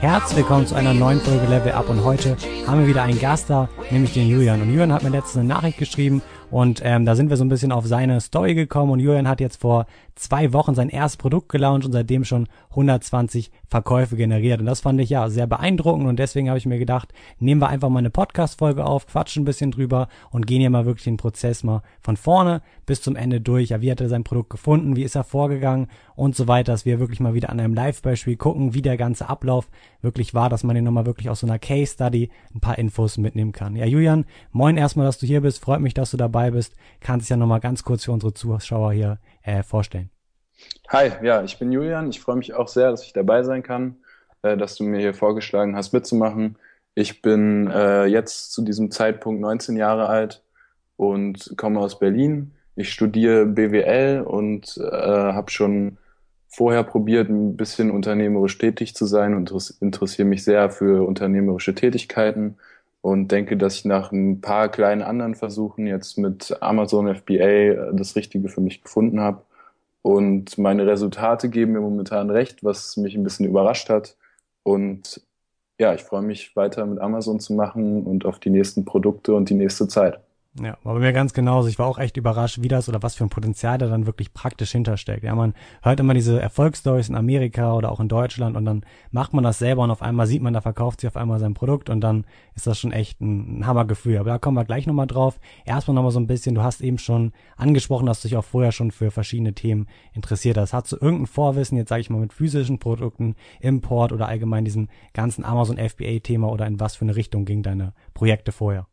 Herzlich willkommen zu einer neuen Folge Level Up und heute haben wir wieder einen Gast da, nämlich den Julian. Und Julian hat mir letztens eine Nachricht geschrieben und ähm, da sind wir so ein bisschen auf seine Story gekommen und Julian hat jetzt vor zwei Wochen sein erstes Produkt gelauncht und seitdem schon 120 Verkäufe generiert. Und das fand ich ja sehr beeindruckend und deswegen habe ich mir gedacht, nehmen wir einfach mal eine Podcast-Folge auf, quatschen ein bisschen drüber und gehen hier mal wirklich den Prozess mal von vorne bis zum Ende durch. Ja, wie hat er sein Produkt gefunden, wie ist er vorgegangen und so weiter, dass wir wirklich mal wieder an einem Live-Beispiel gucken, wie der ganze Ablauf wirklich war, dass man hier nochmal wirklich aus so einer Case-Study ein paar Infos mitnehmen kann. Ja, Julian, moin erstmal, dass du hier bist, freut mich, dass du dabei bist. Kannst dich ja nochmal ganz kurz für unsere Zuschauer hier äh, vorstellen. Hi, ja, ich bin Julian. Ich freue mich auch sehr, dass ich dabei sein kann, äh, dass du mir hier vorgeschlagen hast, mitzumachen. Ich bin äh, jetzt zu diesem Zeitpunkt 19 Jahre alt und komme aus Berlin. Ich studiere BWL und äh, habe schon vorher probiert, ein bisschen unternehmerisch tätig zu sein und interessiere mich sehr für unternehmerische Tätigkeiten und denke, dass ich nach ein paar kleinen anderen Versuchen jetzt mit Amazon FBA das Richtige für mich gefunden habe und meine Resultate geben mir momentan recht, was mich ein bisschen überrascht hat. Und ja, ich freue mich weiter mit Amazon zu machen und auf die nächsten Produkte und die nächste Zeit. Ja, war bei mir ganz genauso. Ich war auch echt überrascht, wie das oder was für ein Potenzial da dann wirklich praktisch hintersteckt. Ja, man hört immer diese Erfolgsstories in Amerika oder auch in Deutschland und dann macht man das selber und auf einmal sieht man, da verkauft sich auf einmal sein Produkt und dann ist das schon echt ein, ein Hammergefühl. Aber da kommen wir gleich nochmal drauf. Erstmal nochmal so ein bisschen, du hast eben schon angesprochen, dass du dich auch vorher schon für verschiedene Themen interessiert hast. Hast du irgendein Vorwissen, jetzt sage ich mal mit physischen Produkten, Import oder allgemein diesem ganzen Amazon FBA-Thema oder in was für eine Richtung ging deine Projekte vorher?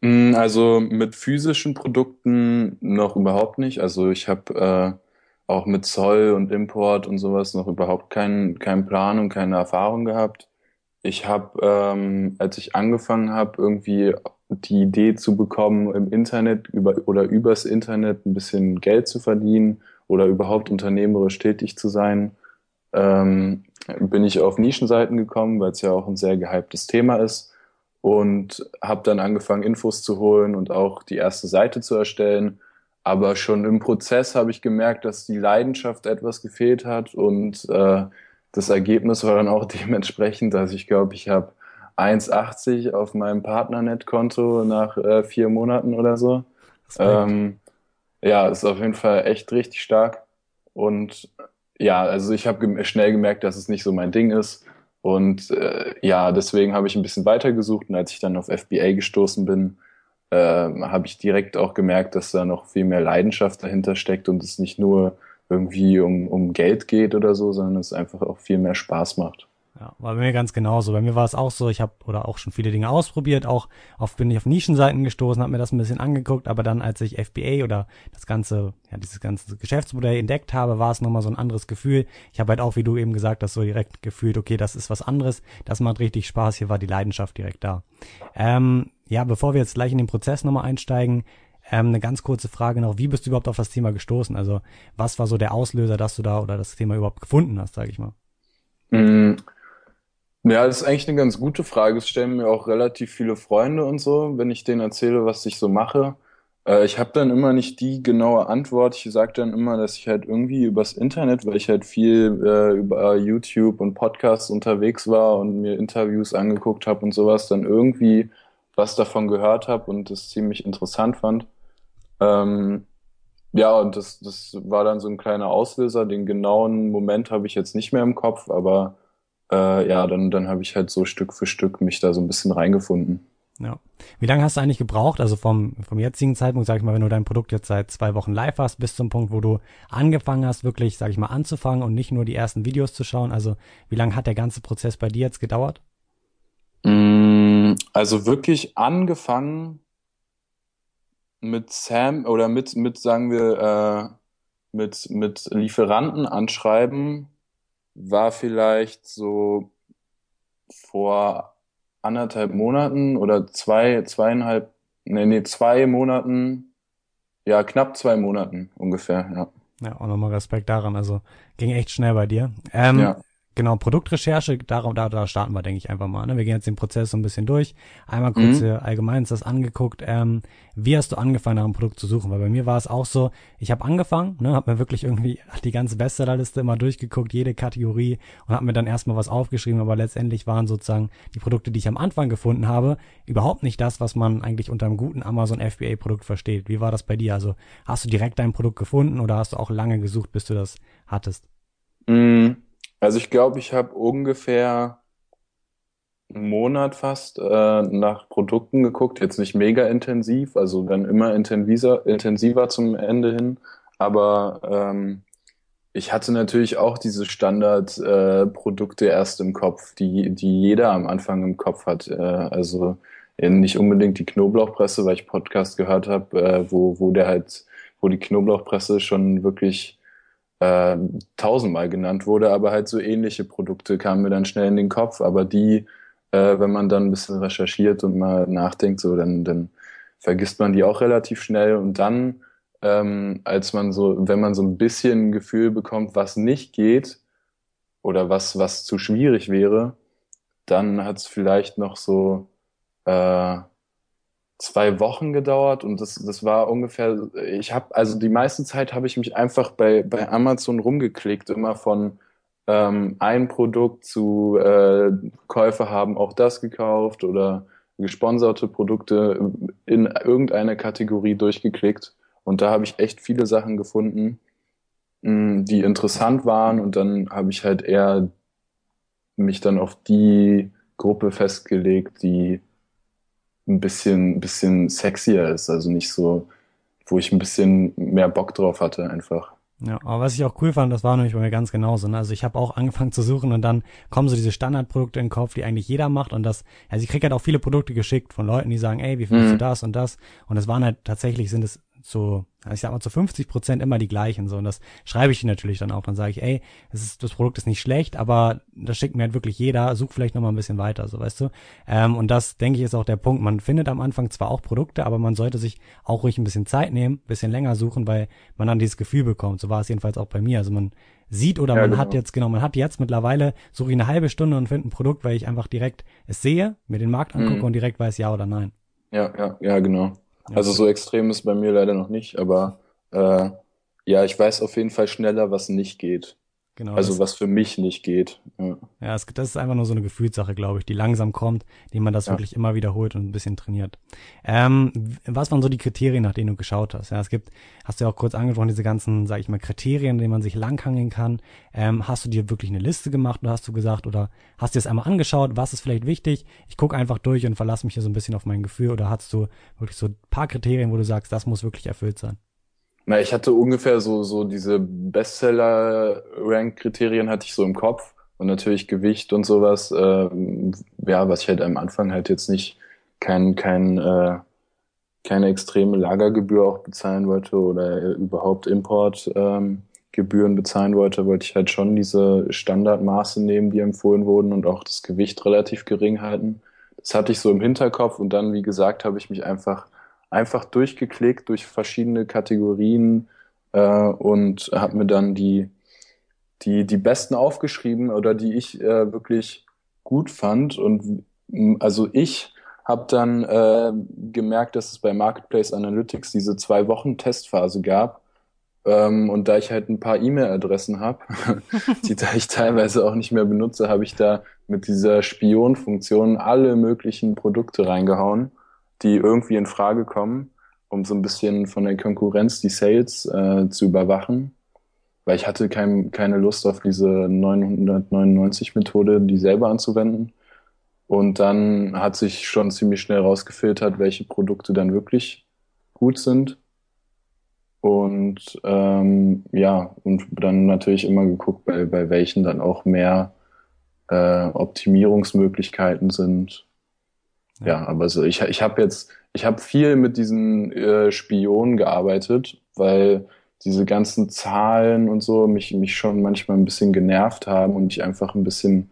Mm, also mit physischen Produkten noch überhaupt nicht. Also ich habe äh, auch mit Zoll und Import und sowas noch überhaupt keinen keinen Plan und keine Erfahrung gehabt. Ich habe, ähm, als ich angefangen habe, irgendwie die Idee zu bekommen, im Internet über oder übers Internet ein bisschen Geld zu verdienen oder überhaupt unternehmerisch tätig zu sein, ähm, bin ich auf Nischenseiten gekommen, weil es ja auch ein sehr gehyptes Thema ist und habe dann angefangen, Infos zu holen und auch die erste Seite zu erstellen. Aber schon im Prozess habe ich gemerkt, dass die Leidenschaft etwas gefehlt hat und äh, das Ergebnis war dann auch dementsprechend, dass ich glaube, ich habe 1,80 auf meinem Partnernet-Konto nach äh, vier Monaten oder so. Ähm, ja, ist auf jeden Fall echt richtig stark. Und ja, also ich habe schnell gemerkt, dass es nicht so mein Ding ist und äh, ja, deswegen habe ich ein bisschen weitergesucht und als ich dann auf FBA gestoßen bin, äh, habe ich direkt auch gemerkt, dass da noch viel mehr Leidenschaft dahinter steckt und es nicht nur irgendwie um, um Geld geht oder so, sondern es einfach auch viel mehr Spaß macht. Ja, war bei mir ganz genauso. Bei mir war es auch so, ich habe oder auch schon viele Dinge ausprobiert, auch oft bin ich auf Nischenseiten gestoßen, habe mir das ein bisschen angeguckt, aber dann als ich FBA oder das ganze, ja, dieses ganze Geschäftsmodell entdeckt habe, war es nochmal so ein anderes Gefühl. Ich habe halt auch, wie du eben gesagt hast, so direkt gefühlt, okay, das ist was anderes, das macht richtig Spaß, hier war die Leidenschaft direkt da. Ähm, ja, bevor wir jetzt gleich in den Prozess nochmal einsteigen, ähm, eine ganz kurze Frage noch, wie bist du überhaupt auf das Thema gestoßen? Also was war so der Auslöser, dass du da oder das Thema überhaupt gefunden hast, sage ich mal? Mm. Ja, das ist eigentlich eine ganz gute Frage. Es stellen mir auch relativ viele Freunde und so, wenn ich denen erzähle, was ich so mache. Äh, ich habe dann immer nicht die genaue Antwort. Ich sage dann immer, dass ich halt irgendwie übers Internet, weil ich halt viel äh, über YouTube und Podcasts unterwegs war und mir Interviews angeguckt habe und sowas, dann irgendwie was davon gehört habe und das ziemlich interessant fand. Ähm, ja, und das, das war dann so ein kleiner Auslöser. Den genauen Moment habe ich jetzt nicht mehr im Kopf, aber äh, ja, dann, dann habe ich halt so Stück für Stück mich da so ein bisschen reingefunden. Ja. Wie lange hast du eigentlich gebraucht? Also vom, vom jetzigen Zeitpunkt, sag ich mal, wenn du dein Produkt jetzt seit zwei Wochen live hast, bis zum Punkt, wo du angefangen hast, wirklich, sag ich mal, anzufangen und nicht nur die ersten Videos zu schauen. Also wie lange hat der ganze Prozess bei dir jetzt gedauert? Mm, also wirklich angefangen mit Sam oder mit, mit sagen wir, äh, mit, mit Lieferanten anschreiben war vielleicht so vor anderthalb Monaten oder zwei, zweieinhalb, nee, nee, zwei Monaten, ja, knapp zwei Monaten ungefähr, ja. Ja, auch nochmal Respekt daran. Also ging echt schnell bei dir. Ähm, ja. Genau, Produktrecherche, da, da, da starten wir, denke ich, einfach mal. Ne? Wir gehen jetzt den Prozess so ein bisschen durch. Einmal kurz mhm. allgemein ist das angeguckt. Ähm, wie hast du angefangen, nach einem Produkt zu suchen? Weil bei mir war es auch so, ich habe angefangen, ne, habe mir wirklich irgendwie die ganze Bestsellerliste immer durchgeguckt, jede Kategorie und habe mir dann erstmal was aufgeschrieben, aber letztendlich waren sozusagen die Produkte, die ich am Anfang gefunden habe, überhaupt nicht das, was man eigentlich unter einem guten Amazon FBA-Produkt versteht. Wie war das bei dir? Also hast du direkt dein Produkt gefunden oder hast du auch lange gesucht, bis du das hattest? Mhm. Also ich glaube, ich habe ungefähr einen Monat fast äh, nach Produkten geguckt. Jetzt nicht mega intensiv, also dann immer intensiver, intensiver zum Ende hin. Aber ähm, ich hatte natürlich auch diese Standardprodukte äh, erst im Kopf, die, die jeder am Anfang im Kopf hat. Äh, also nicht unbedingt die Knoblauchpresse, weil ich Podcast gehört habe, äh, wo, wo der halt, wo die Knoblauchpresse schon wirklich äh, tausendmal genannt wurde, aber halt so ähnliche Produkte kamen mir dann schnell in den Kopf, aber die, äh, wenn man dann ein bisschen recherchiert und mal nachdenkt, so dann, dann vergisst man die auch relativ schnell. Und dann, ähm, als man so, wenn man so ein bisschen ein Gefühl bekommt, was nicht geht oder was, was zu schwierig wäre, dann hat es vielleicht noch so äh, zwei Wochen gedauert und das, das war ungefähr, ich habe, also die meiste Zeit habe ich mich einfach bei, bei Amazon rumgeklickt, immer von ähm, ein Produkt zu äh, Käufer haben auch das gekauft oder gesponserte Produkte in irgendeiner Kategorie durchgeklickt und da habe ich echt viele Sachen gefunden, mh, mm, die interessant waren und dann habe ich halt eher mich dann auf die Gruppe festgelegt, die ein bisschen, bisschen sexier ist, also nicht so, wo ich ein bisschen mehr Bock drauf hatte einfach. Ja, aber was ich auch cool fand, das war nämlich bei mir ganz genauso. Ne? Also ich habe auch angefangen zu suchen und dann kommen so diese Standardprodukte in den Kopf, die eigentlich jeder macht und das, also ich krieg halt auch viele Produkte geschickt von Leuten, die sagen, ey, wie findest mhm. du das und das? Und es waren halt tatsächlich sind es so, ich sag mal zu 50 Prozent immer die gleichen so und das schreibe ich natürlich dann auch. Dann sage ich, ey, es ist, das Produkt ist nicht schlecht, aber das schickt mir halt wirklich jeder. Such vielleicht noch mal ein bisschen weiter, so weißt du. Ähm, und das denke ich ist auch der Punkt. Man findet am Anfang zwar auch Produkte, aber man sollte sich auch ruhig ein bisschen Zeit nehmen, ein bisschen länger suchen, weil man dann dieses Gefühl bekommt. So war es jedenfalls auch bei mir. Also man sieht oder ja, man genau. hat jetzt genau, man hat jetzt mittlerweile suche ich eine halbe Stunde und finde ein Produkt, weil ich einfach direkt es sehe, mir den Markt angucke mhm. und direkt weiß ja oder nein. Ja, ja, ja, genau. Also so extrem ist bei mir leider noch nicht, aber äh, ja, ich weiß auf jeden Fall schneller, was nicht geht. Genau. Also was für mich nicht geht. Ja, ja es, das ist einfach nur so eine Gefühlssache, glaube ich, die langsam kommt, die man das ja. wirklich immer wiederholt und ein bisschen trainiert. Ähm, was waren so die Kriterien, nach denen du geschaut hast? Ja, es gibt, hast du ja auch kurz angesprochen, diese ganzen, sag ich mal, Kriterien, denen man sich langhangeln kann. Ähm, hast du dir wirklich eine Liste gemacht oder hast du gesagt, oder hast du es einmal angeschaut, was ist vielleicht wichtig? Ich gucke einfach durch und verlasse mich hier so ein bisschen auf mein Gefühl oder hast du wirklich so ein paar Kriterien, wo du sagst, das muss wirklich erfüllt sein? Na, ich hatte ungefähr so, so diese Bestseller-Rank-Kriterien hatte ich so im Kopf und natürlich Gewicht und sowas. Äh, ja, was ich halt am Anfang halt jetzt nicht kein, kein, äh, keine extreme Lagergebühr auch bezahlen wollte oder überhaupt Importgebühren ähm, bezahlen wollte, wollte ich halt schon diese Standardmaße nehmen, die empfohlen wurden und auch das Gewicht relativ gering halten. Das hatte ich so im Hinterkopf und dann, wie gesagt, habe ich mich einfach einfach durchgeklickt durch verschiedene Kategorien äh, und habe mir dann die, die, die besten aufgeschrieben oder die ich äh, wirklich gut fand. Und also ich habe dann äh, gemerkt, dass es bei Marketplace Analytics diese zwei Wochen Testphase gab. Ähm, und da ich halt ein paar E-Mail-Adressen habe, die da ich teilweise auch nicht mehr benutze, habe ich da mit dieser Spion-Funktion alle möglichen Produkte reingehauen die irgendwie in Frage kommen, um so ein bisschen von der Konkurrenz die Sales äh, zu überwachen. Weil ich hatte kein, keine Lust auf diese 999-Methode, die selber anzuwenden. Und dann hat sich schon ziemlich schnell rausgefiltert, welche Produkte dann wirklich gut sind. Und ähm, ja, und dann natürlich immer geguckt, bei, bei welchen dann auch mehr äh, Optimierungsmöglichkeiten sind ja, aber so, ich, ich habe jetzt, ich habe viel mit diesen äh, Spionen gearbeitet, weil diese ganzen Zahlen und so mich, mich schon manchmal ein bisschen genervt haben und ich einfach ein bisschen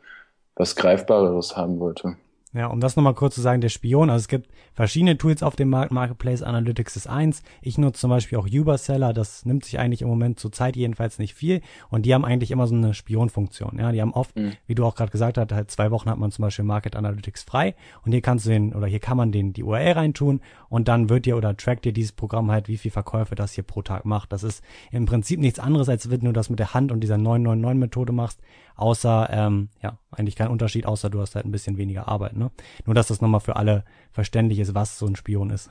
was Greifbareres haben wollte. Ja, um das nochmal kurz zu sagen, der Spion, also es gibt verschiedene Tools auf dem Markt, Marketplace Analytics ist eins. Ich nutze zum Beispiel auch Uberseller, das nimmt sich eigentlich im Moment zur Zeit jedenfalls nicht viel und die haben eigentlich immer so eine Spionfunktion. Ja, die haben oft, mhm. wie du auch gerade gesagt hast, halt zwei Wochen hat man zum Beispiel Market Analytics frei und hier kannst du den, oder hier kann man den, die URL reintun und dann wird dir oder trackt dir dieses Programm halt, wie viel Verkäufe das hier pro Tag macht. Das ist im Prinzip nichts anderes, als wenn du das mit der Hand und dieser 999 Methode machst außer, ähm, ja, eigentlich kein Unterschied, außer du hast halt ein bisschen weniger Arbeit, ne? Nur, dass das nochmal für alle verständlich ist, was so ein Spion ist.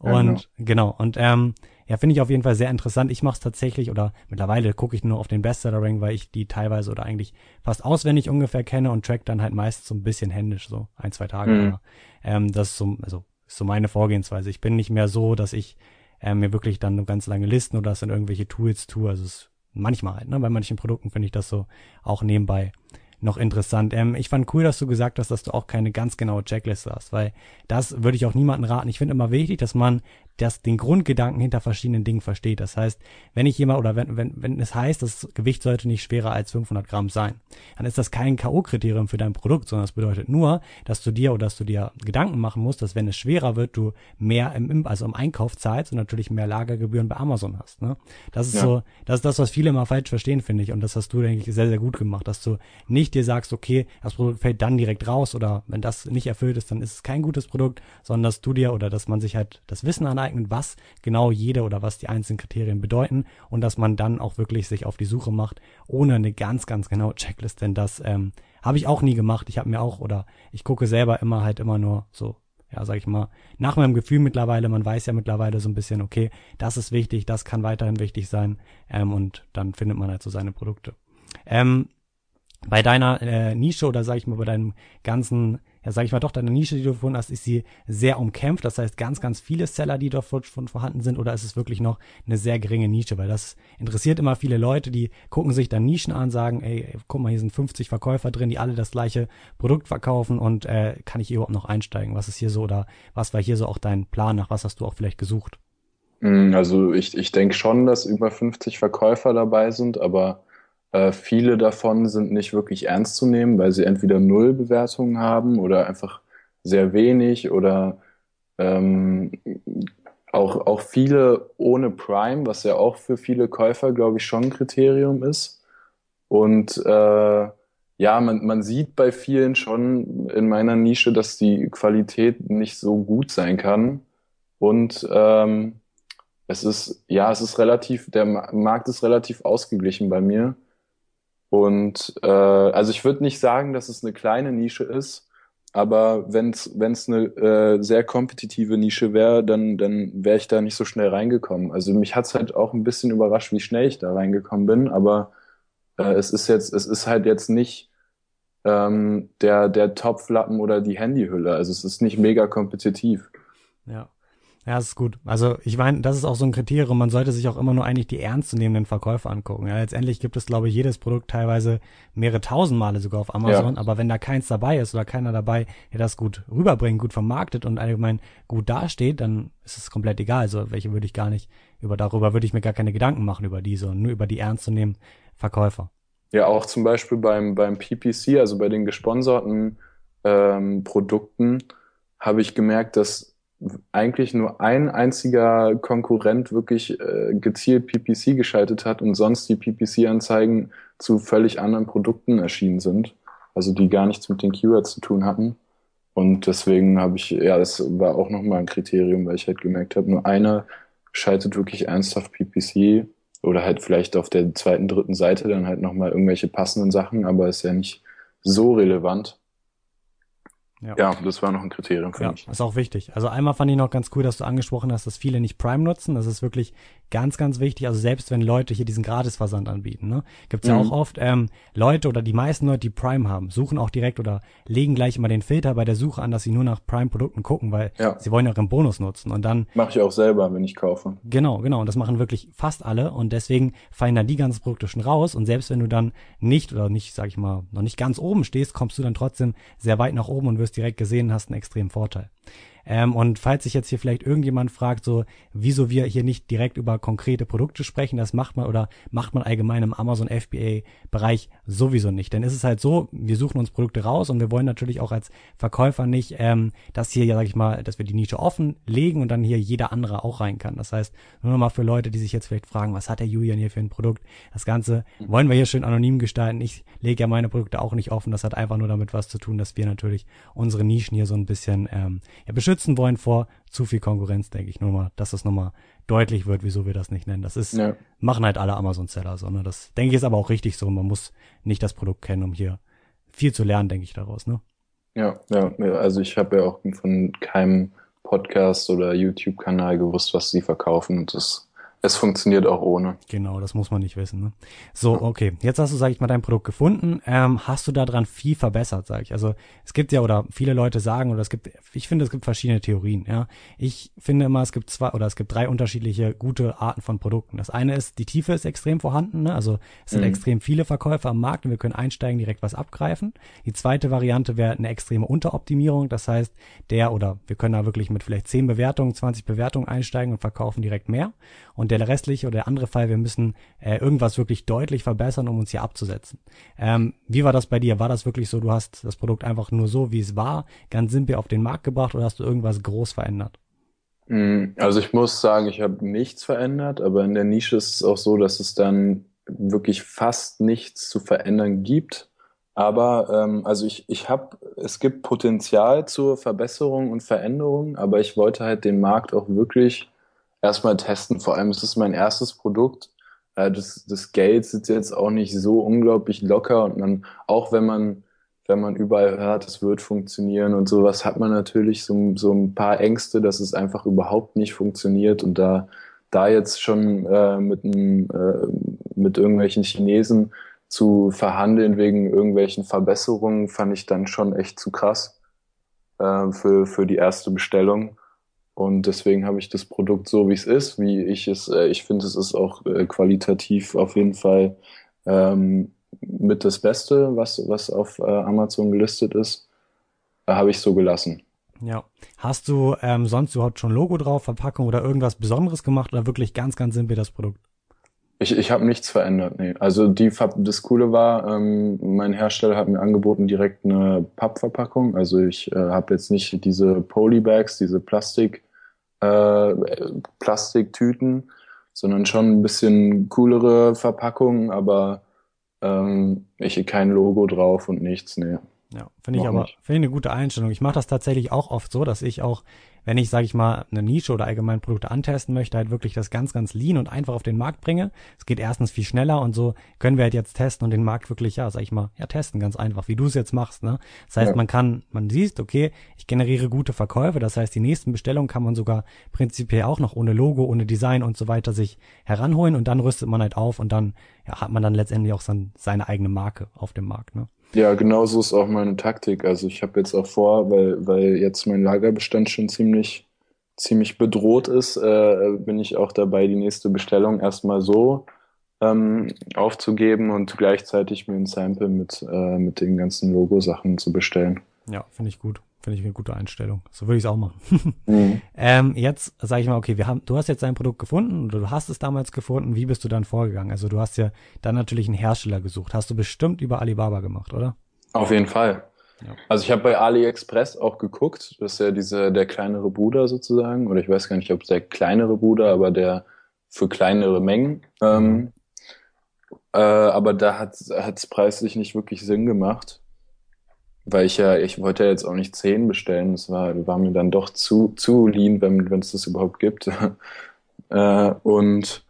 und ja, genau. genau, und ähm, ja, finde ich auf jeden Fall sehr interessant. Ich mache es tatsächlich oder mittlerweile gucke ich nur auf den Bestseller-Rank, weil ich die teilweise oder eigentlich fast auswendig ungefähr kenne und track dann halt meist so ein bisschen händisch, so ein, zwei Tage. Mhm. Ähm, das ist so, also ist so meine Vorgehensweise. Ich bin nicht mehr so, dass ich äh, mir wirklich dann ganz lange Listen oder das in irgendwelche Tools tue. Also es manchmal halt, ne? Bei manchen Produkten finde ich das so auch nebenbei noch interessant. Ähm, ich fand cool, dass du gesagt hast, dass du auch keine ganz genaue Checkliste hast, weil das würde ich auch niemanden raten. Ich finde immer wichtig, dass man das, den Grundgedanken hinter verschiedenen Dingen versteht. Das heißt, wenn ich jemand oder wenn, wenn, wenn es heißt, das Gewicht sollte nicht schwerer als 500 Gramm sein, dann ist das kein K.O.-Kriterium für dein Produkt, sondern das bedeutet nur, dass du dir oder dass du dir Gedanken machen musst, dass wenn es schwerer wird, du mehr im, also im Einkauf zahlst und natürlich mehr Lagergebühren bei Amazon hast. Ne? Das ist ja. so, das ist das, was viele immer falsch verstehen, finde ich. Und das hast du, denke ich, sehr, sehr gut gemacht, dass du nicht dir sagst, okay, das Produkt fällt dann direkt raus oder wenn das nicht erfüllt ist, dann ist es kein gutes Produkt, sondern dass du dir oder dass man sich halt das Wissen aneignet, aneignen, was genau jede oder was die einzelnen Kriterien bedeuten und dass man dann auch wirklich sich auf die Suche macht, ohne eine ganz, ganz genaue Checklist, denn das ähm, habe ich auch nie gemacht. Ich habe mir auch oder ich gucke selber immer halt immer nur so ja, sag ich mal, nach meinem Gefühl mittlerweile, man weiß ja mittlerweile so ein bisschen, okay, das ist wichtig, das kann weiterhin wichtig sein, ähm, und dann findet man halt so seine Produkte. Ähm, bei deiner äh, Nische oder sag ich mal bei deinem ganzen ja, sag ich mal, doch, deine Nische, die du gefunden hast, ist sie sehr umkämpft. Das heißt, ganz, ganz viele Seller, die dort von vorhanden sind, oder ist es wirklich noch eine sehr geringe Nische? Weil das interessiert immer viele Leute, die gucken sich dann Nischen an, sagen, ey, guck mal, hier sind 50 Verkäufer drin, die alle das gleiche Produkt verkaufen und äh, kann ich hier überhaupt noch einsteigen? Was ist hier so oder was war hier so auch dein Plan? Nach was hast du auch vielleicht gesucht? Mm, also ich, ich denke schon, dass über 50 Verkäufer dabei sind, aber äh, viele davon sind nicht wirklich ernst zu nehmen, weil sie entweder null Bewertungen haben oder einfach sehr wenig oder ähm, auch, auch viele ohne Prime, was ja auch für viele Käufer, glaube ich, schon ein Kriterium ist. Und äh, ja, man, man sieht bei vielen schon in meiner Nische, dass die Qualität nicht so gut sein kann. Und ähm, es ist, ja, es ist relativ, der Markt ist relativ ausgeglichen bei mir. Und äh, also ich würde nicht sagen, dass es eine kleine Nische ist, aber wenn es eine äh, sehr kompetitive Nische wäre, dann, dann wäre ich da nicht so schnell reingekommen. Also mich hat's halt auch ein bisschen überrascht, wie schnell ich da reingekommen bin, aber äh, es ist jetzt, es ist halt jetzt nicht ähm, der, der Topflappen oder die Handyhülle. Also es ist nicht mega kompetitiv. Ja. Ja, das ist gut. Also ich meine, das ist auch so ein Kriterium. Man sollte sich auch immer nur eigentlich die ernstzunehmenden Verkäufer angucken. Ja, letztendlich gibt es, glaube ich, jedes Produkt teilweise mehrere tausend Male sogar auf Amazon. Ja. Aber wenn da keins dabei ist oder keiner dabei, der das gut rüberbringt, gut vermarktet und allgemein gut dasteht, dann ist es komplett egal. Also welche würde ich gar nicht über darüber würde ich mir gar keine Gedanken machen über die, sondern nur über die ernstzunehmenden Verkäufer. Ja, auch zum Beispiel beim beim PPC, also bei den gesponserten ähm, Produkten, habe ich gemerkt, dass eigentlich nur ein einziger Konkurrent wirklich äh, gezielt PPC geschaltet hat und sonst die PPC-Anzeigen zu völlig anderen Produkten erschienen sind, also die gar nichts mit den Keywords zu tun hatten. Und deswegen habe ich, ja, das war auch nochmal ein Kriterium, weil ich halt gemerkt habe, nur einer schaltet wirklich ernsthaft PPC oder halt vielleicht auf der zweiten, dritten Seite dann halt nochmal irgendwelche passenden Sachen, aber ist ja nicht so relevant. Ja. ja, das war noch ein Kriterium für ja, mich. Ist auch wichtig. Also einmal fand ich noch ganz cool, dass du angesprochen hast, dass viele nicht Prime nutzen. Das ist wirklich ganz, ganz wichtig. Also selbst wenn Leute hier diesen Gratisversand anbieten, ne, gibt's mhm. ja auch oft ähm, Leute oder die meisten Leute, die Prime haben, suchen auch direkt oder legen gleich immer den Filter bei der Suche an, dass sie nur nach Prime-Produkten gucken, weil ja. sie wollen ja auch ihren Bonus nutzen. Und dann mache ich auch selber, wenn ich kaufe. Genau, genau. Und das machen wirklich fast alle. Und deswegen fallen dann die ganzen Produkte schon raus. Und selbst wenn du dann nicht oder nicht, sag ich mal, noch nicht ganz oben stehst, kommst du dann trotzdem sehr weit nach oben und wirst wirst direkt gesehen, hast einen extremen Vorteil. Ähm, und falls sich jetzt hier vielleicht irgendjemand fragt, so, wieso wir hier nicht direkt über konkrete Produkte sprechen, das macht man oder macht man allgemein im Amazon FBA Bereich sowieso nicht. Denn es ist halt so, wir suchen uns Produkte raus und wir wollen natürlich auch als Verkäufer nicht, ähm, dass hier, ja, sag ich mal, dass wir die Nische offen legen und dann hier jeder andere auch rein kann. Das heißt, nur nochmal für Leute, die sich jetzt vielleicht fragen, was hat der Julian hier für ein Produkt? Das Ganze wollen wir hier schön anonym gestalten. Ich lege ja meine Produkte auch nicht offen. Das hat einfach nur damit was zu tun, dass wir natürlich unsere Nischen hier so ein bisschen ähm, ja, beschützen wollen vor zu viel Konkurrenz, denke ich nur mal, dass das nochmal deutlich wird, wieso wir das nicht nennen. Das ist, ja. machen halt alle Amazon-Seller so, ne? Das denke ich ist aber auch richtig so. Man muss nicht das Produkt kennen, um hier viel zu lernen, denke ich daraus, ne? Ja, ja, also ich habe ja auch von keinem Podcast oder YouTube-Kanal gewusst, was sie verkaufen und das es funktioniert auch ohne. Genau, das muss man nicht wissen. Ne? So, okay. Jetzt hast du, sag ich mal, dein Produkt gefunden. Ähm, hast du daran viel verbessert, sag ich. Also es gibt ja, oder viele Leute sagen, oder es gibt, ich finde, es gibt verschiedene Theorien. Ja, Ich finde immer, es gibt zwei, oder es gibt drei unterschiedliche gute Arten von Produkten. Das eine ist, die Tiefe ist extrem vorhanden. Ne? Also es sind mhm. extrem viele Verkäufer am Markt und wir können einsteigen, direkt was abgreifen. Die zweite Variante wäre eine extreme Unteroptimierung. Das heißt, der oder wir können da wirklich mit vielleicht zehn Bewertungen, 20 Bewertungen einsteigen und verkaufen direkt mehr. Und der restliche oder der andere Fall, wir müssen äh, irgendwas wirklich deutlich verbessern, um uns hier abzusetzen. Ähm, wie war das bei dir? War das wirklich so, du hast das Produkt einfach nur so, wie es war, ganz simpel auf den Markt gebracht oder hast du irgendwas groß verändert? Mm, also ich muss sagen, ich habe nichts verändert, aber in der Nische ist es auch so, dass es dann wirklich fast nichts zu verändern gibt. Aber ähm, also ich, ich habe, es gibt Potenzial zur Verbesserung und Veränderung, aber ich wollte halt den Markt auch wirklich erstmal testen. Vor allem ist es mein erstes Produkt. Äh, das, das Geld sitzt jetzt auch nicht so unglaublich locker und man, auch wenn man, wenn man überall hört, es wird funktionieren und sowas, hat man natürlich so, so ein paar Ängste, dass es einfach überhaupt nicht funktioniert und da, da jetzt schon äh, mit, einem, äh, mit irgendwelchen Chinesen zu verhandeln wegen irgendwelchen Verbesserungen, fand ich dann schon echt zu krass äh, für, für die erste Bestellung. Und deswegen habe ich das Produkt so, wie es ist, wie ich es, äh, ich finde, es ist auch äh, qualitativ auf jeden Fall ähm, mit das Beste, was, was auf äh, Amazon gelistet ist, äh, habe ich so gelassen. Ja. Hast du ähm, sonst überhaupt schon Logo drauf, Verpackung oder irgendwas Besonderes gemacht oder wirklich ganz, ganz simpel das Produkt? Ich, ich habe nichts verändert, nee. Also die das Coole war, ähm, mein Hersteller hat mir angeboten direkt eine Pappverpackung. Also ich äh, habe jetzt nicht diese Polybags, diese Plastik, äh, Plastiktüten, sondern schon ein bisschen coolere Verpackungen, aber ähm, ich kein Logo drauf und nichts, nee. Ja, finde ich aber finde ich eine gute Einstellung. Ich mache das tatsächlich auch oft so, dass ich auch wenn ich, sage ich mal, eine Nische oder allgemein Produkte antesten möchte, halt wirklich das ganz, ganz lean und einfach auf den Markt bringe. Es geht erstens viel schneller und so können wir halt jetzt testen und den Markt wirklich, ja, sag ich mal, ja, testen, ganz einfach, wie du es jetzt machst. Ne? Das heißt, ja. man kann, man sieht, okay, ich generiere gute Verkäufe, das heißt, die nächsten Bestellungen kann man sogar prinzipiell auch noch ohne Logo, ohne Design und so weiter sich heranholen und dann rüstet man halt auf und dann ja, hat man dann letztendlich auch seine eigene Marke auf dem Markt. Ne? Ja, genau so ist auch meine Taktik. Also ich habe jetzt auch vor, weil, weil jetzt mein Lagerbestand schon ziemlich, ziemlich bedroht ist, äh, bin ich auch dabei, die nächste Bestellung erstmal so ähm, aufzugeben und gleichzeitig mir ein Sample mit, äh, mit den ganzen Logo-Sachen zu bestellen. Ja, finde ich gut. Finde ich eine gute Einstellung. So würde ich es auch machen. mhm. ähm, jetzt sage ich mal, okay, wir haben, du hast jetzt dein Produkt gefunden oder du hast es damals gefunden. Wie bist du dann vorgegangen? Also du hast ja dann natürlich einen Hersteller gesucht. Hast du bestimmt über Alibaba gemacht, oder? Auf jeden Fall. Ja. Also ich habe bei AliExpress auch geguckt. Das ist ja diese der kleinere Bruder sozusagen. Oder ich weiß gar nicht, ob es der kleinere Bruder, aber der für kleinere Mengen. Ähm, mhm. äh, aber da hat es preislich nicht wirklich Sinn gemacht weil ich ja, ich wollte ja jetzt auch nicht zehn bestellen, das war, war mir dann doch zu, zu lean, wenn es das überhaupt gibt. äh, und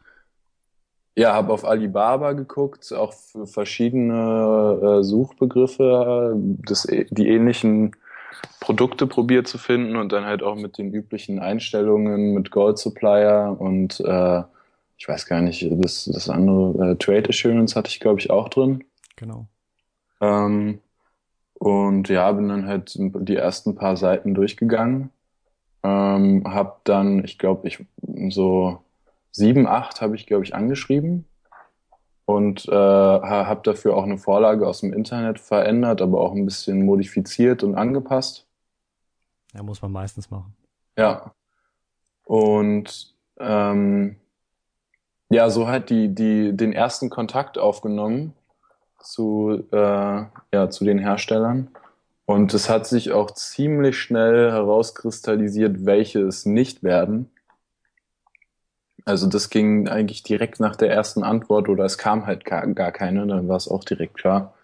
ja, habe auf Alibaba geguckt, auch für verschiedene äh, Suchbegriffe, das, die ähnlichen Produkte probiert zu finden und dann halt auch mit den üblichen Einstellungen mit Gold Supplier und äh, ich weiß gar nicht, das, das andere äh, Trade Assurance hatte ich glaube ich auch drin. Genau. Ähm, und ja, bin dann halt die ersten paar Seiten durchgegangen. Ähm, hab dann, ich glaube, ich so sieben, acht habe ich, glaube ich, angeschrieben und äh, habe dafür auch eine Vorlage aus dem Internet verändert, aber auch ein bisschen modifiziert und angepasst. Ja, muss man meistens machen. Ja. Und ähm, ja, so halt die, die, den ersten Kontakt aufgenommen zu, äh, ja, zu den Herstellern. Und es hat sich auch ziemlich schnell herauskristallisiert, welche es nicht werden. Also das ging eigentlich direkt nach der ersten Antwort oder es kam halt gar, gar keine, dann war es auch direkt klar.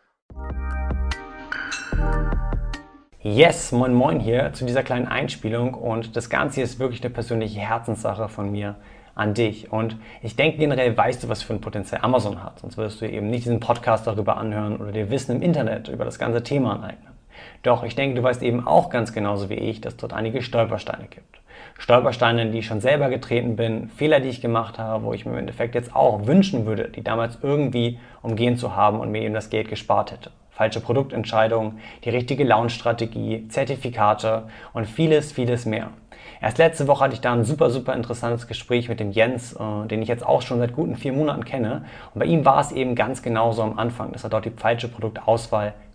Yes, moin moin hier zu dieser kleinen Einspielung und das Ganze ist wirklich eine persönliche Herzenssache von mir an dich. Und ich denke generell weißt du, was für ein Potenzial Amazon hat, sonst würdest du eben nicht diesen Podcast darüber anhören oder dir Wissen im Internet über das ganze Thema aneignen. Doch ich denke, du weißt eben auch ganz genauso wie ich, dass dort einige Stolpersteine gibt. Stolpersteine, in die ich schon selber getreten bin, Fehler, die ich gemacht habe, wo ich mir im Endeffekt jetzt auch wünschen würde, die damals irgendwie umgehen zu haben und mir eben das Geld gespart hätte. Falsche Produktentscheidungen, die richtige Launch-Strategie, Zertifikate und vieles, vieles mehr. Erst letzte Woche hatte ich da ein super, super interessantes Gespräch mit dem Jens, äh, den ich jetzt auch schon seit guten vier Monaten kenne. Und bei ihm war es eben ganz genauso am Anfang, dass er dort die falsche Produktauswahl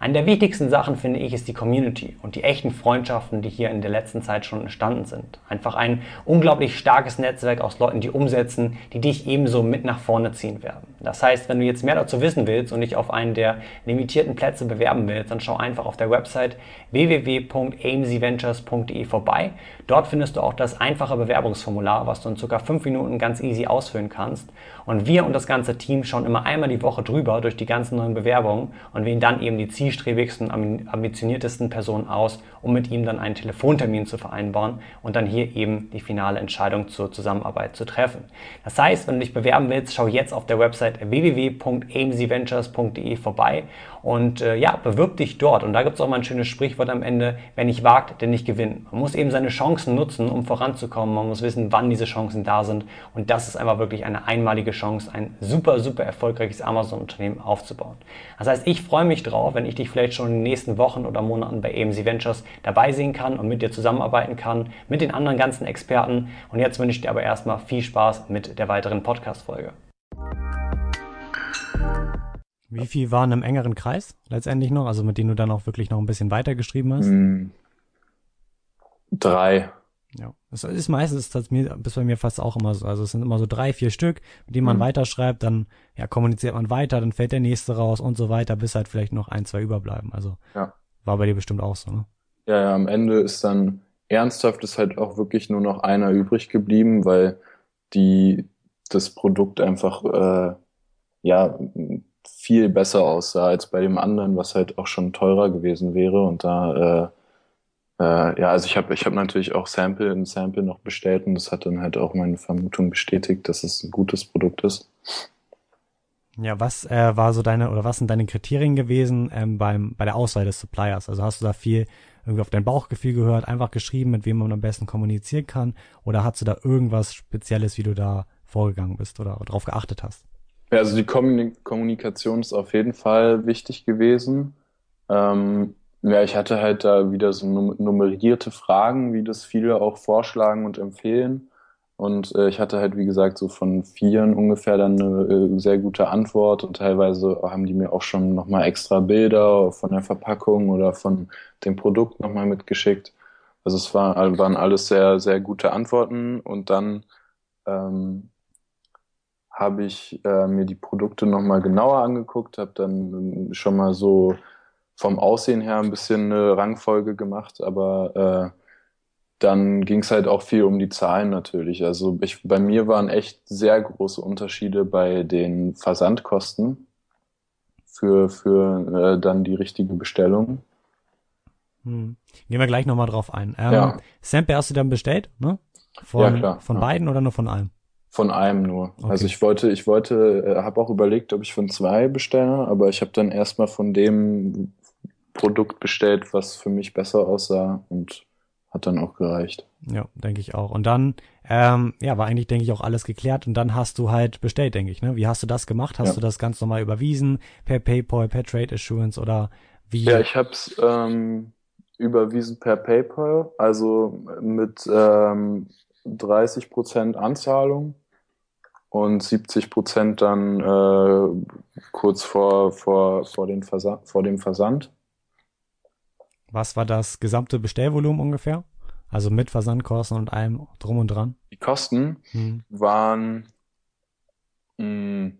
eine der wichtigsten Sachen, finde ich, ist die Community und die echten Freundschaften, die hier in der letzten Zeit schon entstanden sind. Einfach ein unglaublich starkes Netzwerk aus Leuten, die umsetzen, die dich ebenso mit nach vorne ziehen werden. Das heißt, wenn du jetzt mehr dazu wissen willst und dich auf einen der limitierten Plätze bewerben willst, dann schau einfach auf der Website www.amcventures.de vorbei. Dort findest du auch das einfache Bewerbungsformular, was du in circa fünf Minuten ganz easy ausfüllen kannst. Und wir und das ganze Team schauen immer einmal die Woche drüber durch die ganzen neuen Bewerbungen und wählen dann eben die zielstrebigsten, ambitioniertesten Personen aus, um mit ihm dann einen Telefontermin zu vereinbaren und dann hier eben die finale Entscheidung zur Zusammenarbeit zu treffen. Das heißt, wenn du dich bewerben willst, schau jetzt auf der Website www.amcventures.de vorbei und äh, ja, bewirb dich dort. Und da gibt es auch mal ein schönes Sprichwort am Ende, wer nicht wagt, der nicht gewinnt. Man muss eben seine Chancen nutzen, um voranzukommen. Man muss wissen, wann diese Chancen da sind. Und das ist einfach wirklich eine einmalige Chance, ein super, super erfolgreiches Amazon-Unternehmen aufzubauen. Das heißt, ich freue mich drauf, wenn ich dich vielleicht schon in den nächsten Wochen oder Monaten bei AMC Ventures dabei sehen kann und mit dir zusammenarbeiten kann, mit den anderen ganzen Experten. Und jetzt wünsche ich dir aber erstmal viel Spaß mit der weiteren Podcast-Folge. Wie viel waren im engeren Kreis letztendlich noch, also mit denen du dann auch wirklich noch ein bisschen weiter geschrieben hast? Hm. Drei. Ja, das ist meistens, das ist bei mir fast auch immer so. Also es sind immer so drei, vier Stück, mit denen man mhm. weiterschreibt, dann ja, kommuniziert man weiter, dann fällt der nächste raus und so weiter, bis halt vielleicht noch ein, zwei überbleiben. Also ja. war bei dir bestimmt auch so, ne? Ja, ja, am Ende ist dann ernsthaft ist halt auch wirklich nur noch einer übrig geblieben, weil die das Produkt einfach äh, ja viel besser aussah als bei dem anderen, was halt auch schon teurer gewesen wäre. Und da, äh, äh, ja, also ich habe ich hab natürlich auch Sample in Sample noch bestellt und das hat dann halt auch meine Vermutung bestätigt, dass es ein gutes Produkt ist. Ja, was äh, war so deine oder was sind deine Kriterien gewesen ähm, beim bei der Auswahl des Suppliers? Also hast du da viel irgendwie auf dein Bauchgefühl gehört, einfach geschrieben, mit wem man am besten kommunizieren kann, oder hast du da irgendwas Spezielles, wie du da vorgegangen bist oder darauf geachtet hast? Ja, also die Kommunikation ist auf jeden Fall wichtig gewesen. Ähm, ja, ich hatte halt da wieder so nummerierte Fragen, wie das viele auch vorschlagen und empfehlen. Und äh, ich hatte halt, wie gesagt, so von Vieren ungefähr dann eine äh, sehr gute Antwort. Und teilweise haben die mir auch schon nochmal extra Bilder von der Verpackung oder von dem Produkt nochmal mitgeschickt. Also es war, waren alles sehr, sehr gute Antworten. Und dann ähm, habe ich äh, mir die Produkte nochmal genauer angeguckt, habe dann schon mal so vom Aussehen her ein bisschen eine Rangfolge gemacht, aber äh, dann ging es halt auch viel um die Zahlen natürlich. Also ich, bei mir waren echt sehr große Unterschiede bei den Versandkosten für, für äh, dann die richtige Bestellung. Hm. Gehen wir gleich nochmal drauf ein. Ähm, Ja. Sample hast du dann bestellt, ne? Von, Ja, klar, von ja. beiden oder nur von einem? Von einem nur. Okay. Also ich wollte, ich wollte, äh, habe auch überlegt, ob ich von zwei bestelle, aber ich habe dann erstmal von dem Produkt bestellt, was für mich besser aussah und hat dann auch gereicht. Ja, denke ich auch. Und dann, ähm, ja, war eigentlich, denke ich, auch alles geklärt. Und dann hast du halt bestellt, denke ich, ne? Wie hast du das gemacht? Hast Ja. du das ganz normal überwiesen? Per PayPal, per Trade Assurance oder wie? Ja, ich habe es ähm, überwiesen per PayPal, also mit ähm, 30% Anzahlung und 70% dann äh, kurz vor, vor, vor, den Versand, vor dem Versand. Was war das gesamte Bestellvolumen ungefähr? Also mit Versandkosten und allem drum und dran? Die Kosten Hm. waren mh,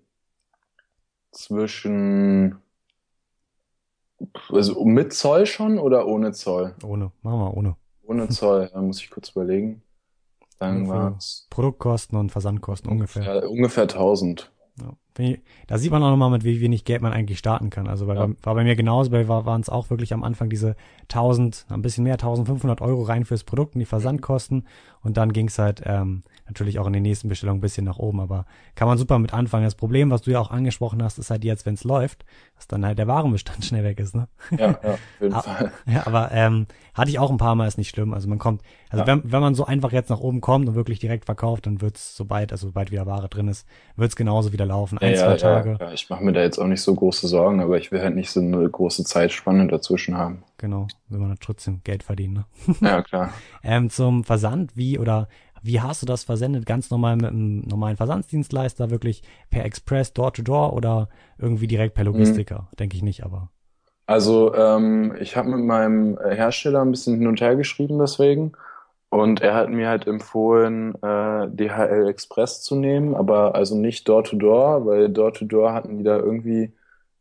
zwischen, also mit Zoll schon oder ohne Zoll? Ohne. Machen wir ohne. Ohne Zoll, da muss ich kurz überlegen. Dann Ungefähr. es Produktkosten und Versandkosten ungefähr. ja, ungefähr 1000. Ich- Da sieht man auch nochmal, mit wie wenig Geld man eigentlich starten kann. Also bei, Ja. war bei mir genauso, bei war waren es auch wirklich am Anfang diese 1000, ein bisschen mehr, 1500 Euro rein fürs Produkt und die Versandkosten. Und dann ging es halt ähm, natürlich auch in den nächsten Bestellungen ein bisschen nach oben. Aber kann man super mit anfangen. Das Problem, was du ja auch angesprochen hast, ist halt jetzt, wenn es läuft, dass dann halt der Warenbestand schnell weg ist. Ne? Ja, ja, auf jeden Ah. Fall. Ja, aber ähm, hatte ich auch ein paar Mal, ist nicht schlimm. Also man kommt, also Ja. wenn, wenn man so einfach jetzt nach oben kommt und wirklich direkt verkauft, dann wird's sobald, also sobald wieder Ware drin ist, wird's genauso wieder laufen. Ein, Ja, zwei Tage. ja. Ich mache mir da jetzt auch nicht so große Sorgen, aber ich will halt nicht so eine große Zeitspanne dazwischen haben. Genau, will man trotzdem Geld verdienen. Ne? Ja, klar. Ähm, zum Versand, wie oder wie hast du das versendet? Ganz normal mit einem normalen Versandsdienstleister, wirklich per Express, Door-to-Door oder irgendwie direkt per Logistiker? Denke ich nicht, aber Also ähm, ich habe mit meinem Hersteller ein bisschen hin und her geschrieben deswegen und er hat mir halt empfohlen, äh, DHL Express zu nehmen, aber also nicht Door-to-Door, weil Door-to-Door hatten die da irgendwie,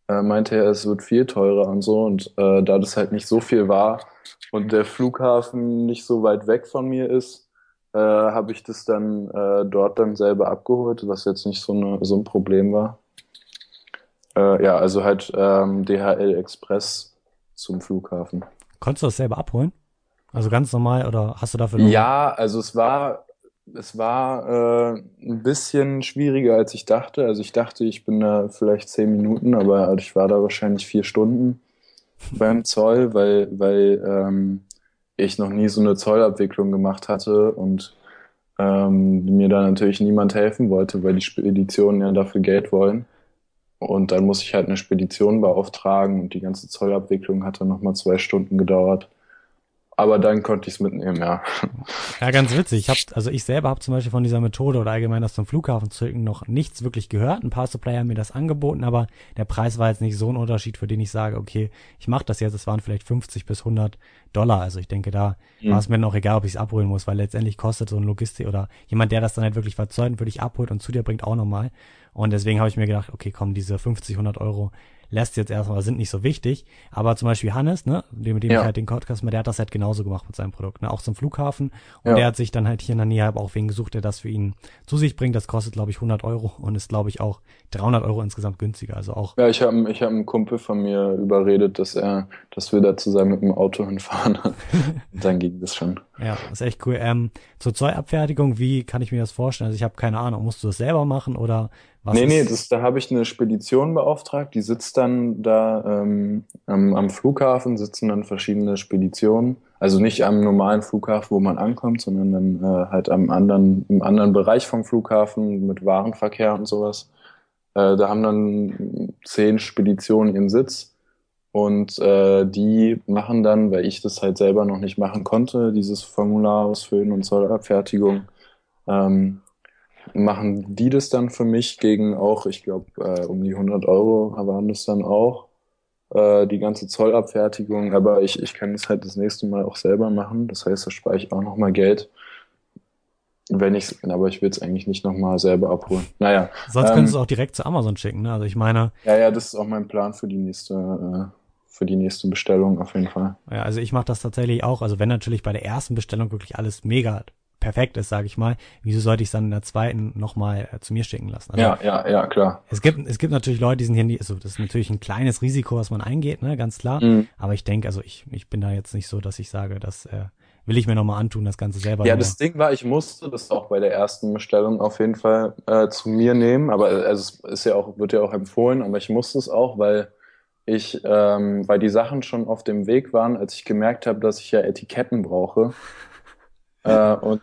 äh, meinte er, es wird viel teurer und so und äh, da das halt nicht so viel war und der Flughafen nicht so weit weg von mir ist, äh, habe ich das dann äh, dort dann selber abgeholt, was jetzt nicht so, eine, so ein Problem war. Äh, ja, also halt ähm, DHL Express zum Flughafen. konntest du das selber abholen? Also ganz normal oder hast du dafür noch- Ja, also es war, es war äh, ein bisschen schwieriger, als ich dachte. Also ich dachte, ich bin da vielleicht zehn Minuten, aber ich war da wahrscheinlich vier Stunden beim Zoll, weil, weil ähm, ich noch nie so eine Zollabwicklung gemacht hatte und ähm, mir da natürlich niemand helfen wollte, weil die Speditionen ja dafür Geld wollen. Und dann muss ich halt eine Spedition beauftragen und die ganze Zollabwicklung hat dann nochmal zwei Stunden gedauert. Aber dann konnte ich es mitnehmen, ja. Ja, ganz witzig. Ich hab, also ich selber habe zum Beispiel von dieser Methode oder allgemein das zum Flughafen zu schicken noch nichts wirklich gehört. Ein paar Supplier haben mir das angeboten, aber der Preis war jetzt nicht so ein Unterschied, für den ich sage, okay, ich mache das jetzt. Es waren vielleicht 50 bis 100 Dollar. Also ich denke, da Mhm. war es mir noch egal, ob ich es abholen muss, weil letztendlich kostet so ein Logistik oder jemand, der das dann halt wirklich verzeugt für dich abholt und zu dir bringt, auch nochmal. Und deswegen habe ich mir gedacht, okay, komm, diese 50, 100 Euro lässt jetzt erstmal, sind nicht so wichtig. Aber zum Beispiel Hannes, ne, dem- mit dem Ja. ich halt den Podcast mache, der hat das halt genauso gemacht mit seinem Produkt, ne, auch zum Flughafen. Und Ja. der hat sich dann halt hier in der Nähe auch wen gesucht, der das für ihn zu sich bringt. Das kostet, glaube ich, 100 Euro und ist, glaube ich, auch 300 Euro insgesamt günstiger. Also auch, Ja, ich habe ich hab einen Kumpel von mir überredet, dass er, dass wir da zusammen mit dem Auto hinfahren. Dann ging das schon. Ja, ist echt cool. Ähm, zur Zollabfertigung, wie kann ich mir das vorstellen? Also ich habe keine Ahnung, musst du das selber machen oder was nee, nee, ist- das, da habe ich eine Spedition beauftragt, die sitzt dann da ähm, am, am Flughafen, sitzen dann verschiedene Speditionen. Also nicht am normalen Flughafen, wo man ankommt, sondern dann äh, halt am anderen, im anderen Bereich vom Flughafen mit Warenverkehr und sowas. Äh, da haben dann zehn Speditionen ihren Sitz und äh, die machen dann, weil ich das halt selber noch nicht machen konnte, dieses Formular ausfüllen und Zollabfertigung, ähm, machen die das dann für mich gegen auch, ich glaube, äh, um die 100 Euro waren das dann auch, äh, die ganze Zollabfertigung. Aber ich, ich kann das halt das nächste Mal auch selber machen. Das heißt, da spare ich auch nochmal Geld. Wenn ich aber ich will es eigentlich nicht nochmal selber abholen. Naja. Sonst ähm, könntest du auch direkt zu Amazon schicken, ne? Also ich meine. Ja, ja, das ist auch mein Plan für die nächste, äh, für die nächste Bestellung auf jeden Fall. Ja, also ich mache das tatsächlich auch. Also wenn natürlich bei der ersten Bestellung wirklich alles mega perfekt ist, sage ich mal, wieso sollte ich es dann in der zweiten nochmal äh, zu mir schicken lassen? Also, ja, ja, ja, klar. Es gibt, es gibt natürlich Leute, die sind hier, nie, also das ist natürlich ein kleines Risiko, was man eingeht, ne, ganz klar. Mhm. Aber ich denke, also ich, ich bin da jetzt nicht so, dass ich sage, dass äh, will ich mir nochmal antun, das Ganze selber. Ja, das Ding war, ich musste das auch bei der ersten Bestellung auf jeden Fall äh, zu mir nehmen, aber also es ist ja auch, wird ja auch empfohlen, aber ich musste es auch, weil ich, ähm, weil die Sachen schon auf dem Weg waren, als ich gemerkt habe, dass ich ja Etiketten brauche. äh, und